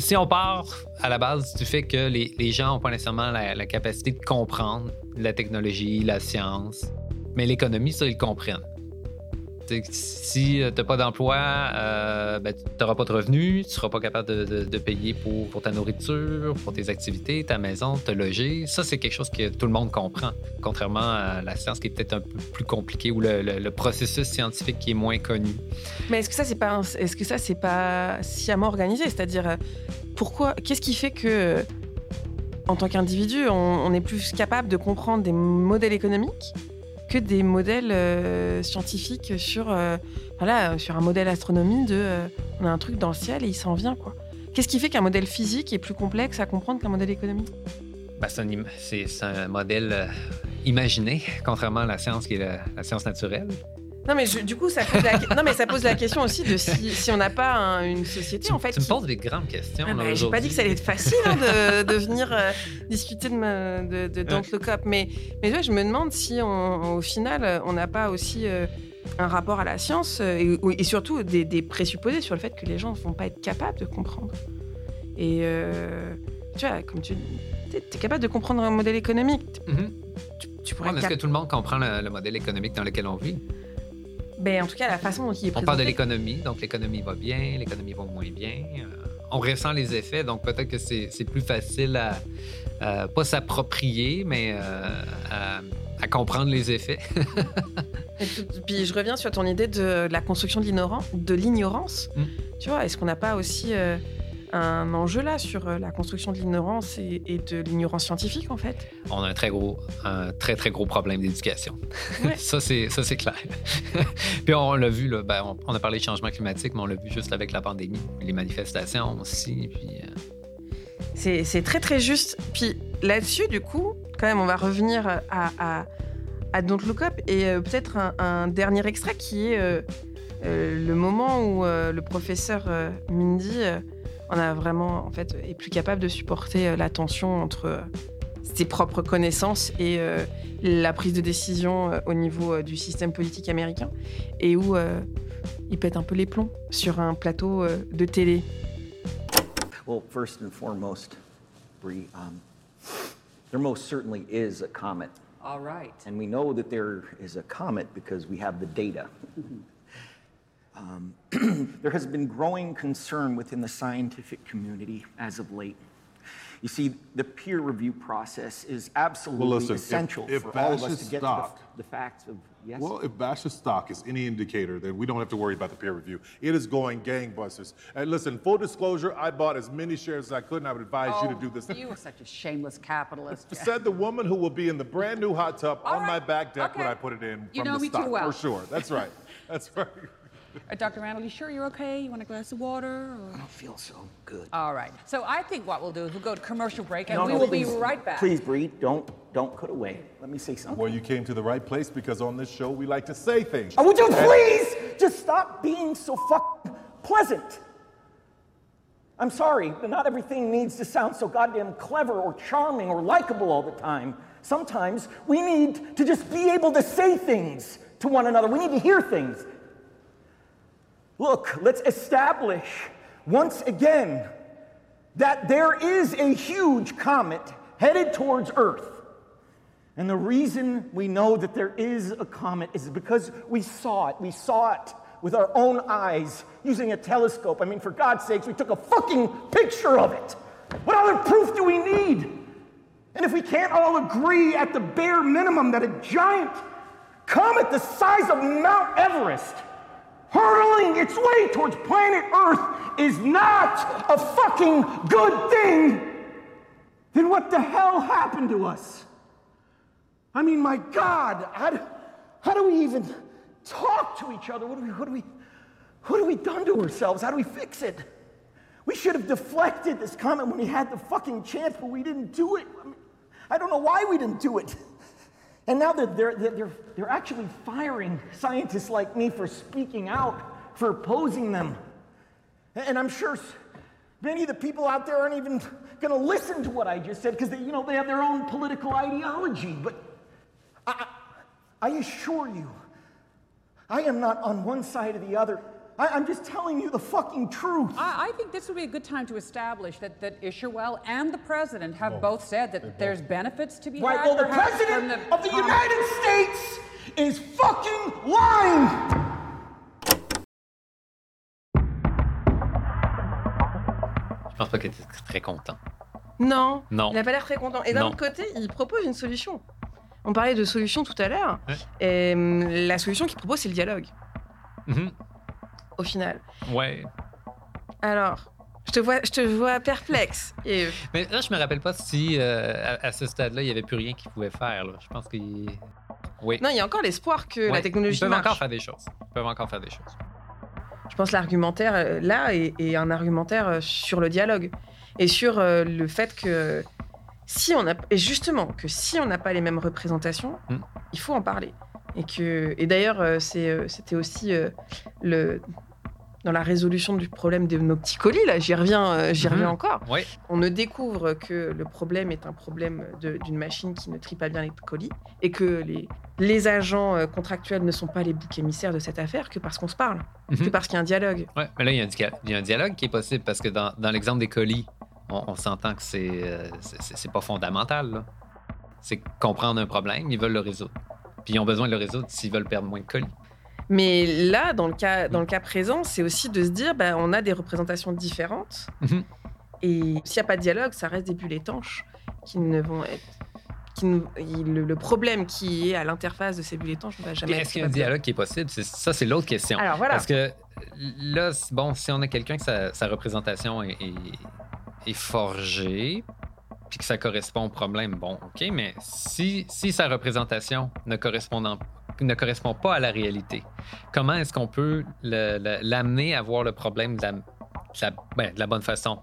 Si on part à la base du fait que les, gens n'ont pas nécessairement la capacité de comprendre la technologie, la science, mais l'économie, ça, ils comprennent. Si tu n'as pas d'emploi, euh, ben, tu n'auras pas de revenus, tu ne seras pas capable de, payer pour, ta nourriture, pour tes activités, ta maison, te loger. Ça, c'est quelque chose que tout le monde comprend, contrairement à la science qui est peut-être un peu plus compliquée ou le, processus scientifique qui est moins connu. Mais est-ce que ça, c'est pas, est-ce que ça, c'est pas sciemment organisé? C'est-à-dire, euh, pourquoi, qu'est-ce qui fait que, euh, en tant qu'individu, on est plus capable de comprendre des modèles économiques que des modèles euh, scientifiques sur, euh, voilà, sur un modèle astronomie de, euh, on a un truc dans le ciel et il s'en vient, quoi. Qu'est-ce qui fait qu'un modèle physique est plus complexe à comprendre qu'un modèle économique? Ben, c'est, un, modèle imaginé, contrairement à la science qui est la science naturelle. Non, mais je- du coup, ça pose la, non, mais ça pose la question aussi de si, si on n'a pas un- une société, en fait. Tu me poses des grandes questions. Ah bah, J'ai pas dit que ça allait être facile hein, de, de venir euh, discuter de, ma- de, de Don't Ouais. Look Up, mais, mais ouais, je me demande si on- au final, on n'a pas aussi euh, un rapport à la science euh, et, ou- et surtout des, des présupposés sur le fait que les gens ne vont pas être capables de comprendre. Et euh, tu vois, comme tu es, capable de comprendre un modèle économique. Mhm. Tu pourrais Ouais, mais est-ce que tout le monde comprend le, le modèle économique dans lequel on vit? Ben, en tout cas, la façon dont il est On présenté. parle de l'économie, donc l'économie va bien, l'économie va moins bien. Euh, on ressent les effets, donc peut-être que c'est plus facile à, à pas s'approprier, mais euh, à, à comprendre les effets. Et Puis je reviens sur ton idée de la construction de l'ignorance. Mm. Tu vois, est-ce qu'on n'a pas aussi euh, un enjeu là sur euh, la construction de l'ignorance et, et de l'ignorance scientifique en fait on a un très gros, un très très gros problème d'éducation. ça c'est ça c'est clair. Puis on l'a vu là, ben, on, on a parlé de changement climatique, mais on l'a vu juste avec la pandémie, les manifestations aussi. Puis euh, C'est c'est très très juste. Puis là-dessus, du coup, quand même, on va revenir à, à, à Don't Look Up et euh, peut-être un, un dernier extrait qui est euh, le moment où le professeur Mindy on a vraiment, en fait, est plus capable de supporter euh, la tension entre euh, ses propres connaissances et euh, la prise de décision euh, au niveau euh, du système politique américain et où euh, il pète un peu les plombs sur un plateau euh, de télé. Well, first and foremost, Bree, um, there most certainly is a comet. All right. And we know that there is a comet because we have the data. Um, there has been growing concern within the scientific community as of late. You see, the peer review process is absolutely listen, essential if for all of us to get stock- to the, the facts of yes. Well, if Bash's stock is any indicator, then we don't have to worry about the peer review. It is going gangbusters. And listen, full disclosure, I bought as many shares as I could, and I would advise you to do this. Oh, You are such a shameless capitalist. Said the woman who will be in the brand new hot tub on my back deck when. I put it in You from know the me too well. For sure. That's right. That's right. Uh, Dr. Randall, you sure you're okay? You want a glass of water? Or? I don't feel so good. All right. So I think what we'll do is we'll go to commercial break and No, we no, will please, be right back. Please, Bree, don't don't cut away. Let me say something. Well, you came to the right place because on this show we like to say things. Oh, would you please just stop being so fuck pleasant? I'm sorry, but not everything needs to sound so goddamn clever or charming or likable all the time. Sometimes we need to just be able to say things to one another. We need to hear things. Look, let's establish once again that there is a huge comet headed towards Earth. And the reason we know that there is a comet is because we saw it. We saw it with our own eyes using a telescope. I mean, for God's sakes, we took a fucking picture of it. What other proof do we need? And if we can't all agree at the bare minimum that a giant comet the size of Mount Everest hurtling its way towards planet Earth is not a fucking good thing, then what the hell happened to us? I mean, my God, how do, how do we even talk to each other? What do we, what do we, what have we done to ourselves? How do we fix it? We should have deflected this comment when we had the fucking chance, but we didn't do it. I, mean, I don't know why we didn't do it. And now they're, they're, they're, they're actually firing scientists like me for speaking out, for opposing them. And I'm sure many of the people out there aren't even going to listen to what I just said because they, you know, they have their own political ideology. But I I assure you, I am not on one side or the other. I, I'm just telling you the fucking truth. I, I think this would be a good time to establish that, that Isherwell and the president have both said that there's benefits to be Right, had. well, the president from of the United States is fucking lying! Je pense pas qu'il était très content. Non, Non. il n'a pas l'air très content. Et d'un autre côté, il propose une solution. On parlait de solution tout à l'heure. Ouais. Et hum, la solution qu'il propose, c'est le dialogue, Mhm. Au final. Ouais. Alors, je te vois, je te vois perplexe. Et Mais là, je me rappelle pas si euh, à, à ce stade-là, il y avait plus rien qu'ils pouvaient faire. là. Je pense qu'il. Oui. non, il y a encore l'espoir que la technologie Ils peuvent marche. encore faire des choses. Ils peuvent encore faire des choses. Je pense que l'argumentaire euh, là est, est un argumentaire euh, sur le dialogue et sur euh, le fait que si on a et justement que si on n'a pas les mêmes représentations, Mm. il faut en parler. Et que et d'ailleurs c'est c'était aussi euh, le dans la résolution du problème de nos petits colis là, j'y reviens euh, j'y Mhm. reviens encore. Oui. On ne découvre que le problème est un problème d'une machine qui ne trie pas bien les colis et que les, les agents euh, contractuels ne sont pas les boucs émissaires de cette affaire que parce qu'on se parle, Mhm. que parce qu'il y a un dialogue. Ouais, mais là, il y, a un dia- il y a un dialogue qui est possible parce que dans, dans l'exemple des colis, on, on s'entend que c'est euh, c'est- c'est pas fondamental. C'est comprendre un problème, ils veulent le résoudre. Puis ils ont besoin de le résoudre s'ils veulent perdre moins de colis. Mais là, dans le cas, dans le cas présent, c'est aussi de se dire, bah, on a des représentations différentes. Mhm. Et s'il n'y a pas de dialogue, ça reste des bulles étanches qui ne vont être. Qui le, le problème qui est à l'interface de ces bulles étanches ne va jamais Est-ce être qu'il y a un dialogue qui est possible? Ça, c'est l'autre question. Alors, voilà. Parce que là, bon, si on a quelqu'un que sa, sa représentation est, est- est forgée, puis que ça correspond au problème, bon, OK, mais si, si sa représentation ne correspond, ne correspond pas à la réalité, comment est-ce qu'on peut l'amener à voir le problème de la, de la- ben, bonne façon,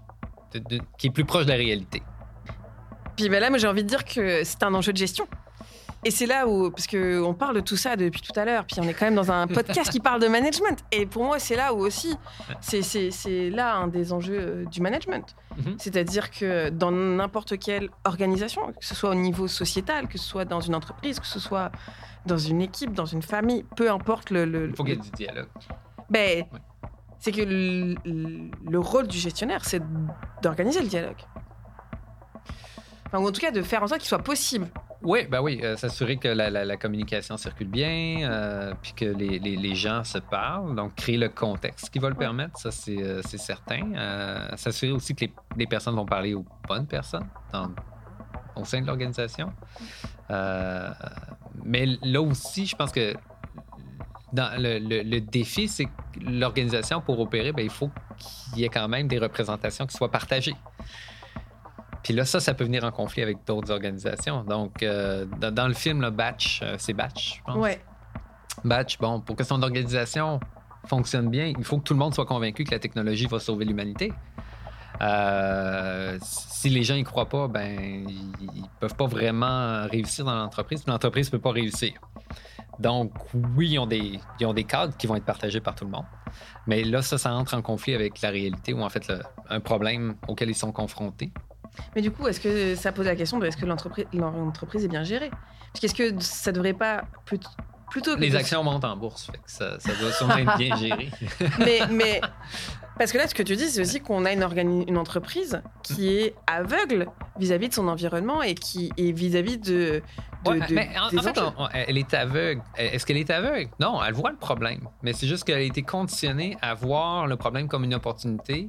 qui est plus proche de la réalité? Puis ben là, moi, j'ai envie de dire que c'est un enjeu de gestion. Et c'est là où, parce qu'on parle de tout ça depuis tout à l'heure, puis on est quand même dans un podcast qui parle de management. Et pour moi, c'est là où aussi, c'est- là un des enjeux euh, du management. Mhm. C'est-à-dire que dans n'importe quelle organisation, que ce soit au niveau sociétal, que ce soit dans une entreprise, que ce soit dans une équipe, dans une famille, peu importe le. le- Il faut qu'il y ait du dialogue. ben, c'est que le, le- le rôle du gestionnaire, c'est d'organiser le dialogue. Enfin, ou en tout cas de faire en sorte qu'il soit possible. Oui, ben oui, euh, s'assurer que la, la- la communication circule bien, euh, puis que les, les- les gens se parlent, donc créer le contexte qui va le permettre, ça c'est euh, certain. S'assurer aussi que les, les personnes vont parler aux bonnes personnes dans- au sein de l'organisation. Mais là aussi, je pense que dans le, le- le défi, c'est que l'organisation, pour opérer, ben, il faut qu'il y ait quand même des représentations qui soient partagées. Puis là, ça, ça peut venir en conflit avec d'autres organisations. Donc, euh, dans, dans le film, là, Batch, euh, c'est Batch, je pense. Ouais. Batch, bon, pour que son organisation fonctionne bien, il faut que tout le monde soit convaincu que la technologie va sauver l'humanité. Euh, si les gens y croient pas, ben, ils, peuvent pas vraiment réussir dans l'entreprise, l'entreprise peut pas réussir. Donc, oui, ils ont, des, ils ont des cadres qui vont être partagés par tout le monde. Mais là, ça, ça entre en conflit avec la réalité ou en fait le- un problème auquel ils sont confrontés. Mais du coup, est-ce que ça pose la question de est-ce que l'entreprise est bien gérée? Parce qu'est-ce que ça devrait pas plutôt, que Les de- actions montent en bourse, fait que ça, ça doit sûrement être bien géré. mais, mais parce que là, ce que tu dis, c'est aussi qu'on a une, entreprise qui est aveugle vis-à-vis de son environnement et qui est vis-à-vis de, de, Ouais, de- mais en, des en fait, on- elle est aveugle. Est-ce qu'elle est aveugle? Non, elle voit le problème. Mais c'est juste qu'elle a été conditionnée à voir le problème comme une opportunité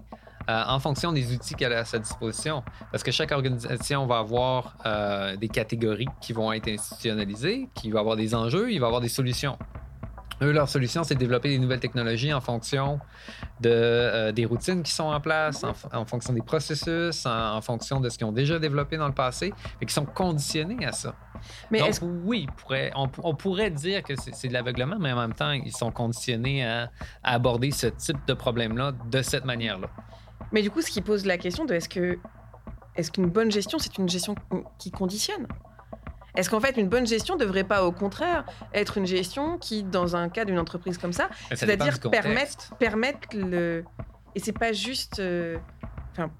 euh, en fonction des outils qu'elle a à sa disposition. Parce que chaque organisation va avoir euh, des catégories qui vont être institutionnalisées, qui va avoir des enjeux, il va avoir des solutions. Eux, leur solution, c'est de développer des nouvelles technologies en fonction de, euh, des routines qui sont en place, en, fonction des processus, en, en fonction de ce qu'ils ont déjà développé dans le passé, et qui sont conditionnés à ça. Mais Donc, oui, pourrait- on, on pourrait dire que c'est c'est de l'aveuglement, mais en même temps, ils sont conditionnés à, à aborder ce type de problème-là de cette manière-là. Mais du coup, ce qui pose la question de est-ce que est-ce qu'une bonne gestion, c'est une gestion qui conditionne? Est-ce qu'en fait, une bonne gestion ne devrait pas, au contraire, être une gestion qui, dans un cas d'une entreprise comme ça, c'est-à-dire permettre, permettre le. Et c'est pas juste. euh, Enfin,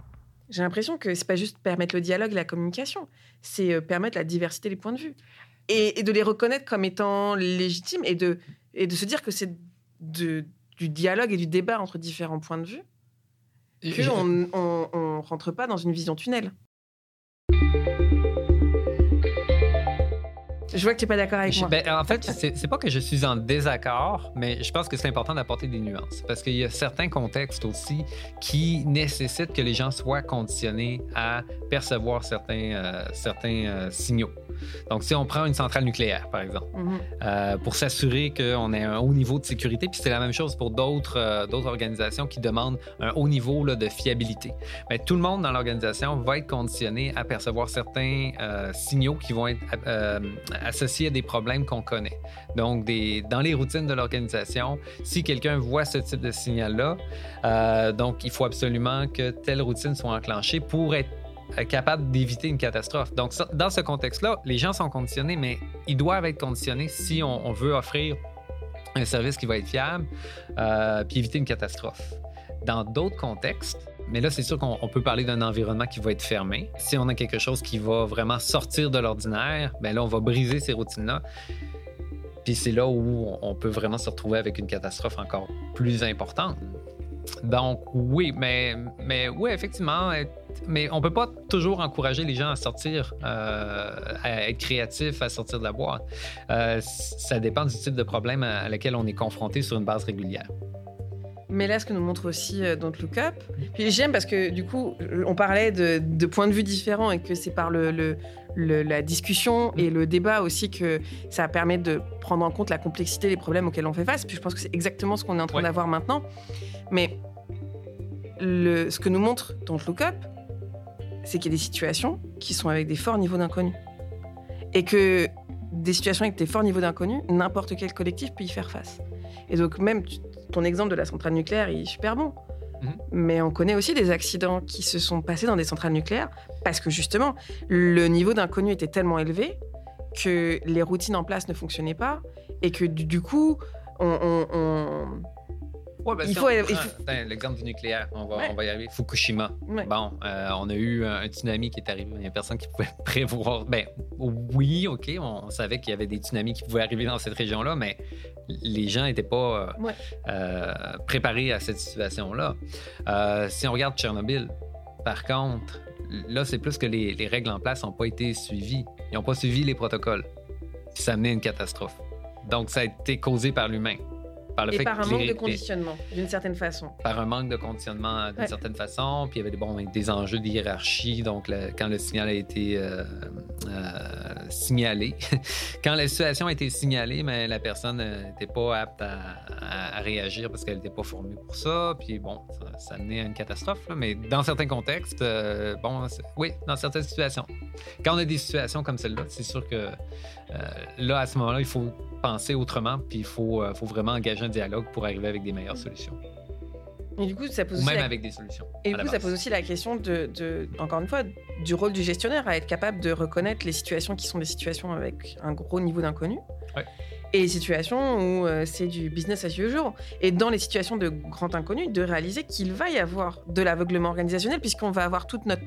j'ai l'impression que c'est pas juste permettre le dialogue et la communication, c'est euh, permettre la diversité des points de vue. Et, et de les reconnaître comme étant légitimes et de, et de se dire que c'est de du dialogue et du débat entre différents points de vue qu'on on, on rentre pas dans une vision tunnel. Je vois que tu n'es pas d'accord avec Je- moi. ben, en fait, c'est pas que je suis en désaccord, mais je pense que c'est important d'apporter des nuances. Parce qu'il y a certains contextes aussi qui nécessitent que les gens soient conditionnés à percevoir certains, euh, certains euh, signaux. Donc, si on prend une centrale nucléaire, par exemple, Mhm. euh, pour s'assurer qu'on ait un haut niveau de sécurité, puis c'est la même chose pour d'autres euh, organisations qui demandent un haut niveau là, de fiabilité. Ben, tout le monde dans l'organisation va être conditionné à percevoir certains euh, signaux qui vont être associés à des problèmes qu'on connaît. Donc, dans les routines de l'organisation, si quelqu'un voit ce type de signal-là, euh, donc il faut absolument que telle routine soit enclenchée pour être euh, capable d'éviter une catastrophe. Donc, dans ce contexte-là, les gens sont conditionnés, mais ils doivent être conditionnés si on, on veut offrir un service qui va être fiable, euh, puis éviter une catastrophe. Dans d'autres contextes, mais là, c'est sûr qu'on on peut parler d'un environnement qui va être fermé. Si on a quelque chose qui va vraiment sortir de l'ordinaire, ben là, on va briser ces routines-là. Puis c'est là où on peut vraiment se retrouver avec une catastrophe encore plus importante. Donc oui, mais, oui, effectivement, mais on peut pas toujours encourager les gens à sortir, euh, à être créatifs, à sortir de la boîte. Euh, ça dépend du type de problème à, à lequel on est confronté sur une base régulière. Mais là, ce que nous montre aussi euh, Don't Look Up, puis j'aime parce que du coup, on parlait de, de points de vue différents et que c'est par le, le- le- la discussion et le débat aussi que ça permet de prendre en compte la complexité des problèmes auxquels on fait face. Puis je pense que c'est exactement ce qu'on est en train d'avoir maintenant. Mais le, ce que nous montre Don't Look Up, c'est qu'il y a des situations qui sont avec des forts niveaux d'inconnu. Et que des situations avec des forts niveaux d'inconnu, n'importe quel collectif peut y faire face. Et donc même tu- ton exemple de la centrale nucléaire il est super bon. Mais on connaît aussi des accidents qui se sont passés dans des centrales nucléaires parce que justement, le niveau d'inconnu était tellement élevé que les routines en place ne fonctionnaient pas et que du, du coup, on, on- on- Ouais, ben, il si faut, on attends, L'exemple du nucléaire, on va, Ouais. on va y arriver. Fukushima. Ouais. Bon, euh, on a eu un, un tsunami qui est arrivé. Il n'y a personne qui pouvait prévoir. Ben, oui, OK, on, on savait qu'il y avait des tsunamis qui pouvaient arriver dans cette région-là, mais les gens n'étaient pas euh, euh, préparés à cette situation-là. Si on regarde Tchernobyl, par contre, là, c'est plus que les, les règles en place n'ont pas été suivies. Ils n'ont pas suivi les protocoles. Ça a amené à une catastrophe. Donc, ça a été causé par l'humain. Par le et fait par un manque les- de conditionnement, d'une certaine façon. par un manque de conditionnement d'une Ouais. certaine façon, puis il y avait des, bon, des enjeux de hiérarchie, donc le- quand le signal a été euh, euh, signalé, quand la situation a été signalée, mais la personne n'était pas apte à, à- à réagir parce qu'elle n'était pas formée pour ça, puis bon, ça, ça amenait à une catastrophe, là. mais dans certains contextes, euh, bon, oui, dans certaines situations. Quand on a des situations comme celle-là, c'est sûr que euh, là, à ce moment-là, il faut penser autrement, puis il faut, euh, faut vraiment engager un dialogue pour arriver avec des meilleures solutions. Et du coup, ça pose Ou même la- avec des solutions. Et du coup, ça pose aussi la question de, de- encore une fois, du rôle du gestionnaire à être capable de reconnaître les situations qui sont des situations avec un gros niveau d'inconnu. Ouais. Et les situations où euh, c'est du business as usual. Et dans les situations de grand inconnu, de réaliser qu'il va y avoir de l'aveuglement organisationnel, puisqu'on va avoir toute notre.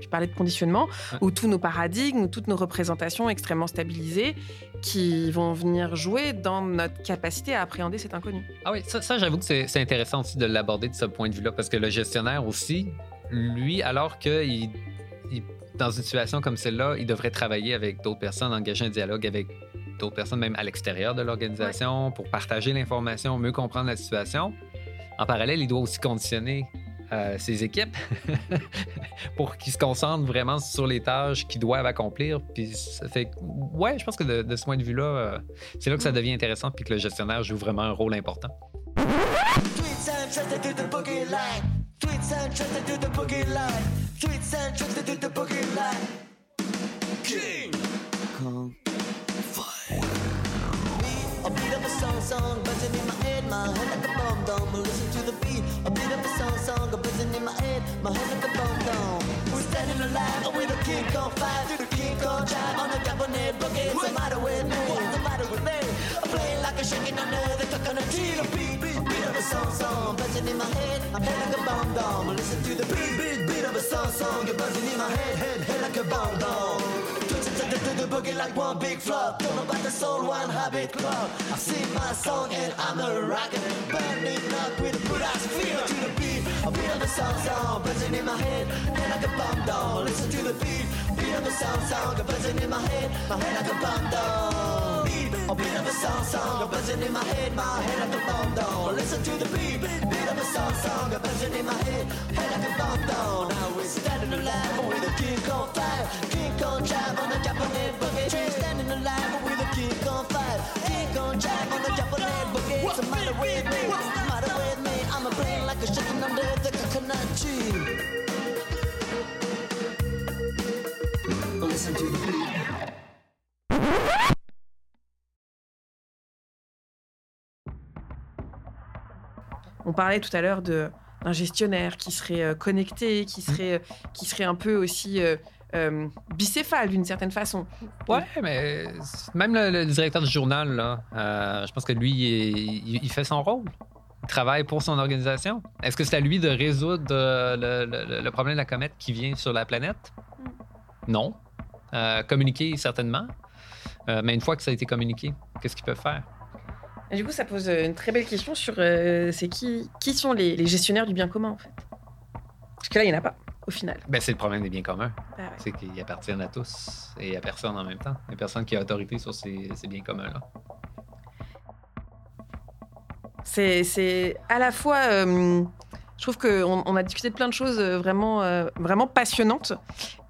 Tu parlais de conditionnement, où tous nos paradigmes, ou toutes nos représentations extrêmement stabilisées qui vont venir jouer dans notre capacité à appréhender cet inconnu. Ah oui, ça, ça, j'avoue que c'est intéressant aussi de l'aborder de ce point de vue-là, parce que le gestionnaire aussi, lui, alors qu'il il- dans une situation comme celle-là, il devrait travailler avec d'autres personnes, engager un dialogue avec d'autres personnes, même à l'extérieur de l'organisation, pour partager l'information, mieux comprendre la situation. En parallèle, il doit aussi conditionner euh, ses équipes pour qu'ils se concentrent vraiment sur les tâches qu'ils doivent accomplir. Puis ça fait, que- ouais, je pense que de, de ce point de vue-là, euh, c'est là que ça devient intéressant, puis que le gestionnaire joue vraiment un rôle important. Tweets song buzzing in my head, my head like a bomb dome. Listen to the beat, a beat of a song song buzzing in my head, my head like a bomb dome. We're standing alive with a King Kong five to the King Kong drive on the Japanese boogie. What's the matter with me? What's the matter with me? I'm playing like a shaking under the coconut tree. A beat, beat, beat of a song song buzzing in my head, my head like a bomb dome. Listen to the beat, beat, beat of a song song, you're buzzing in my head, head, head like a bomb dome. To the, to the boogie like one big flop. Don't know about the soul, one high. Rabbit Club. I sing my song and I'm a rockin', burning up with a good ass feel to the beat. A beat of the song song buzzing in my head, head like a bomb down. Listen to the beat, beat of the song song buzzing in my head, my head like a bomb down. A beat of the song song buzzing in my head, my head like a bomb down. Listen to the beat, beat of the song song buzzing in my head, head like a bomb down. Now we're standing alive with a King Kong fire, King Kong drive on the Japanese boogie. We're standing alive with a King Kong fire, King Kong drive on the Japanese boogie. What's the matter with me? What's the matter with me? I'm a brain like a chicken under the coconut tree. Listen to the beat. On parlait tout à l'heure de- d'un gestionnaire qui serait euh, connecté, qui serait, euh, qui serait un peu aussi euh, euh, bicéphale d'une certaine façon. Ouais, mais même le, le directeur du journal, là, euh, je pense que lui, il, fait son rôle. Il travaille pour son organisation. Est-ce que c'est à lui de résoudre le, le- le problème de la comète qui vient sur la planète? Non. Euh, communiquer, certainement. Euh, mais une fois que ça a été communiqué, qu'est-ce qu'ils peuvent faire? Et du coup, ça pose euh, une très belle question sur euh, c'est qui, qui sont les, les gestionnaires du bien commun en fait? Parce que là, il n'y en a pas au final. Ben, c'est le problème des biens communs. Ah ouais. C'est qu'ils appartiennent à tous et à personne en même temps. Il n'y a personne qui a autorité sur ces, ces biens communs-là. C'est, c'est à la fois. euh, je trouve qu'on on a discuté de plein de choses euh, vraiment, euh, vraiment passionnantes.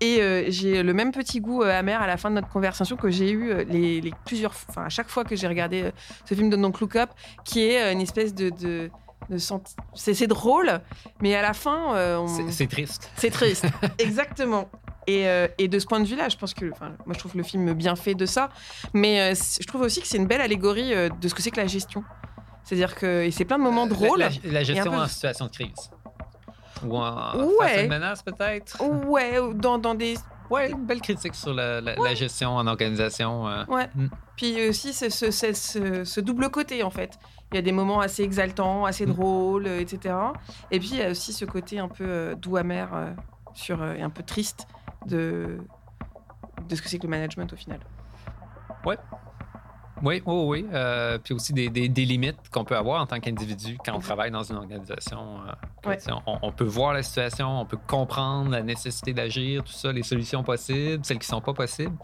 Et euh, j'ai le même petit goût amer à la fin de notre conversation que j'ai eu les, les plusieurs. Enfin, à chaque fois que j'ai regardé ce film de Don't Look Up, qui est une espèce de. c'est, drôle, mais à la fin. euh, on- C'est- triste. C'est triste, exactement. Et, euh, et de ce point de vue-là, je pense que, moi, je trouve le film bien fait de ça, mais euh, je trouve aussi que c'est une belle allégorie de ce que c'est que la gestion. C'est-à-dire que c'est plein de moments drôles. La, gestion peu- en situation de crise. Ou en Ouais. face à une menace, peut-être. Ouais, ou dans, dans des. Ouais, une belle critique sur la, la- gestion en organisation. euh. Ouais. Mm. Puis aussi, c'est ce, ce- ce double côté, en fait. Il y a des moments assez exaltants, assez Mm. drôles, euh, etc. Et puis, il y a aussi ce côté un peu euh, doux, amer euh, sur, euh, et un peu triste de, de ce que c'est que le management au final. Ouais. Oui, oui, oui. Euh, puis aussi des, des- des limites qu'on peut avoir en tant qu'individu quand on travaille dans une organisation. euh, Ouais. on, on peut voir la situation, on peut comprendre la nécessité d'agir, tout ça, les solutions possibles, celles qui sont pas possibles,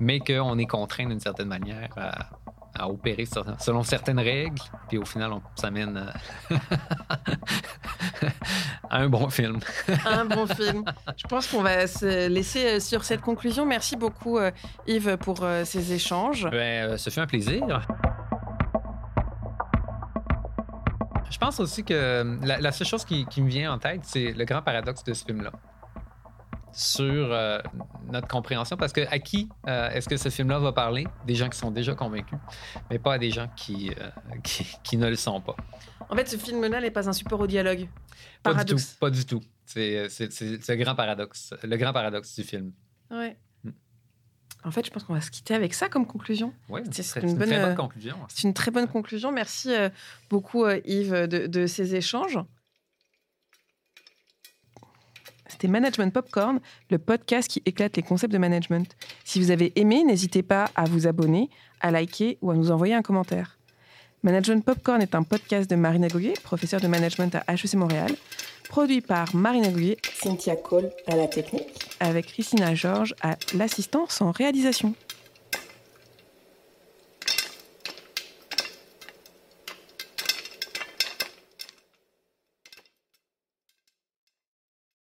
mais qu'on est contraint d'une certaine manière à, à opérer selon certaines règles, puis au final, on s'amène euh, à un bon film. un bon film. Je pense qu'on va se laisser euh, sur cette conclusion. Merci beaucoup, euh, Yves, pour ces échanges. Ben, ce fut un plaisir. Je pense aussi que la, la seule chose qui, qui me vient en tête, c'est le grand paradoxe de ce film-là. Sur euh, notre compréhension, parce que à qui euh, est-ce que ce film-là va parler? Des gens qui sont déjà convaincus, mais pas à des gens qui, euh, qui, qui ne le sont pas. En fait, ce film-là n'est pas un support au dialogue. Pas Paradoxe. du tout. Pas du tout. C'est c'est- c'est- c'est le grand paradoxe. Le grand paradoxe du film. Ouais. Mm. En fait, je pense qu'on va se quitter avec ça comme conclusion. Oui, C'est- une, une bonne, très bonne conclusion. C'est une très bonne conclusion. Merci beaucoup, Yves, de, de ces échanges. C'était Management Popcorn, le podcast qui éclate les concepts de management. Si vous avez aimé, n'hésitez pas à vous abonner, à liker ou à nous envoyer un commentaire. Management Popcorn est un podcast de Marina Goguet, professeure de management à HEC Montréal, produit par Marina Goguet, Cynthia Cole à la technique, avec Christina Georges à l'assistance en réalisation.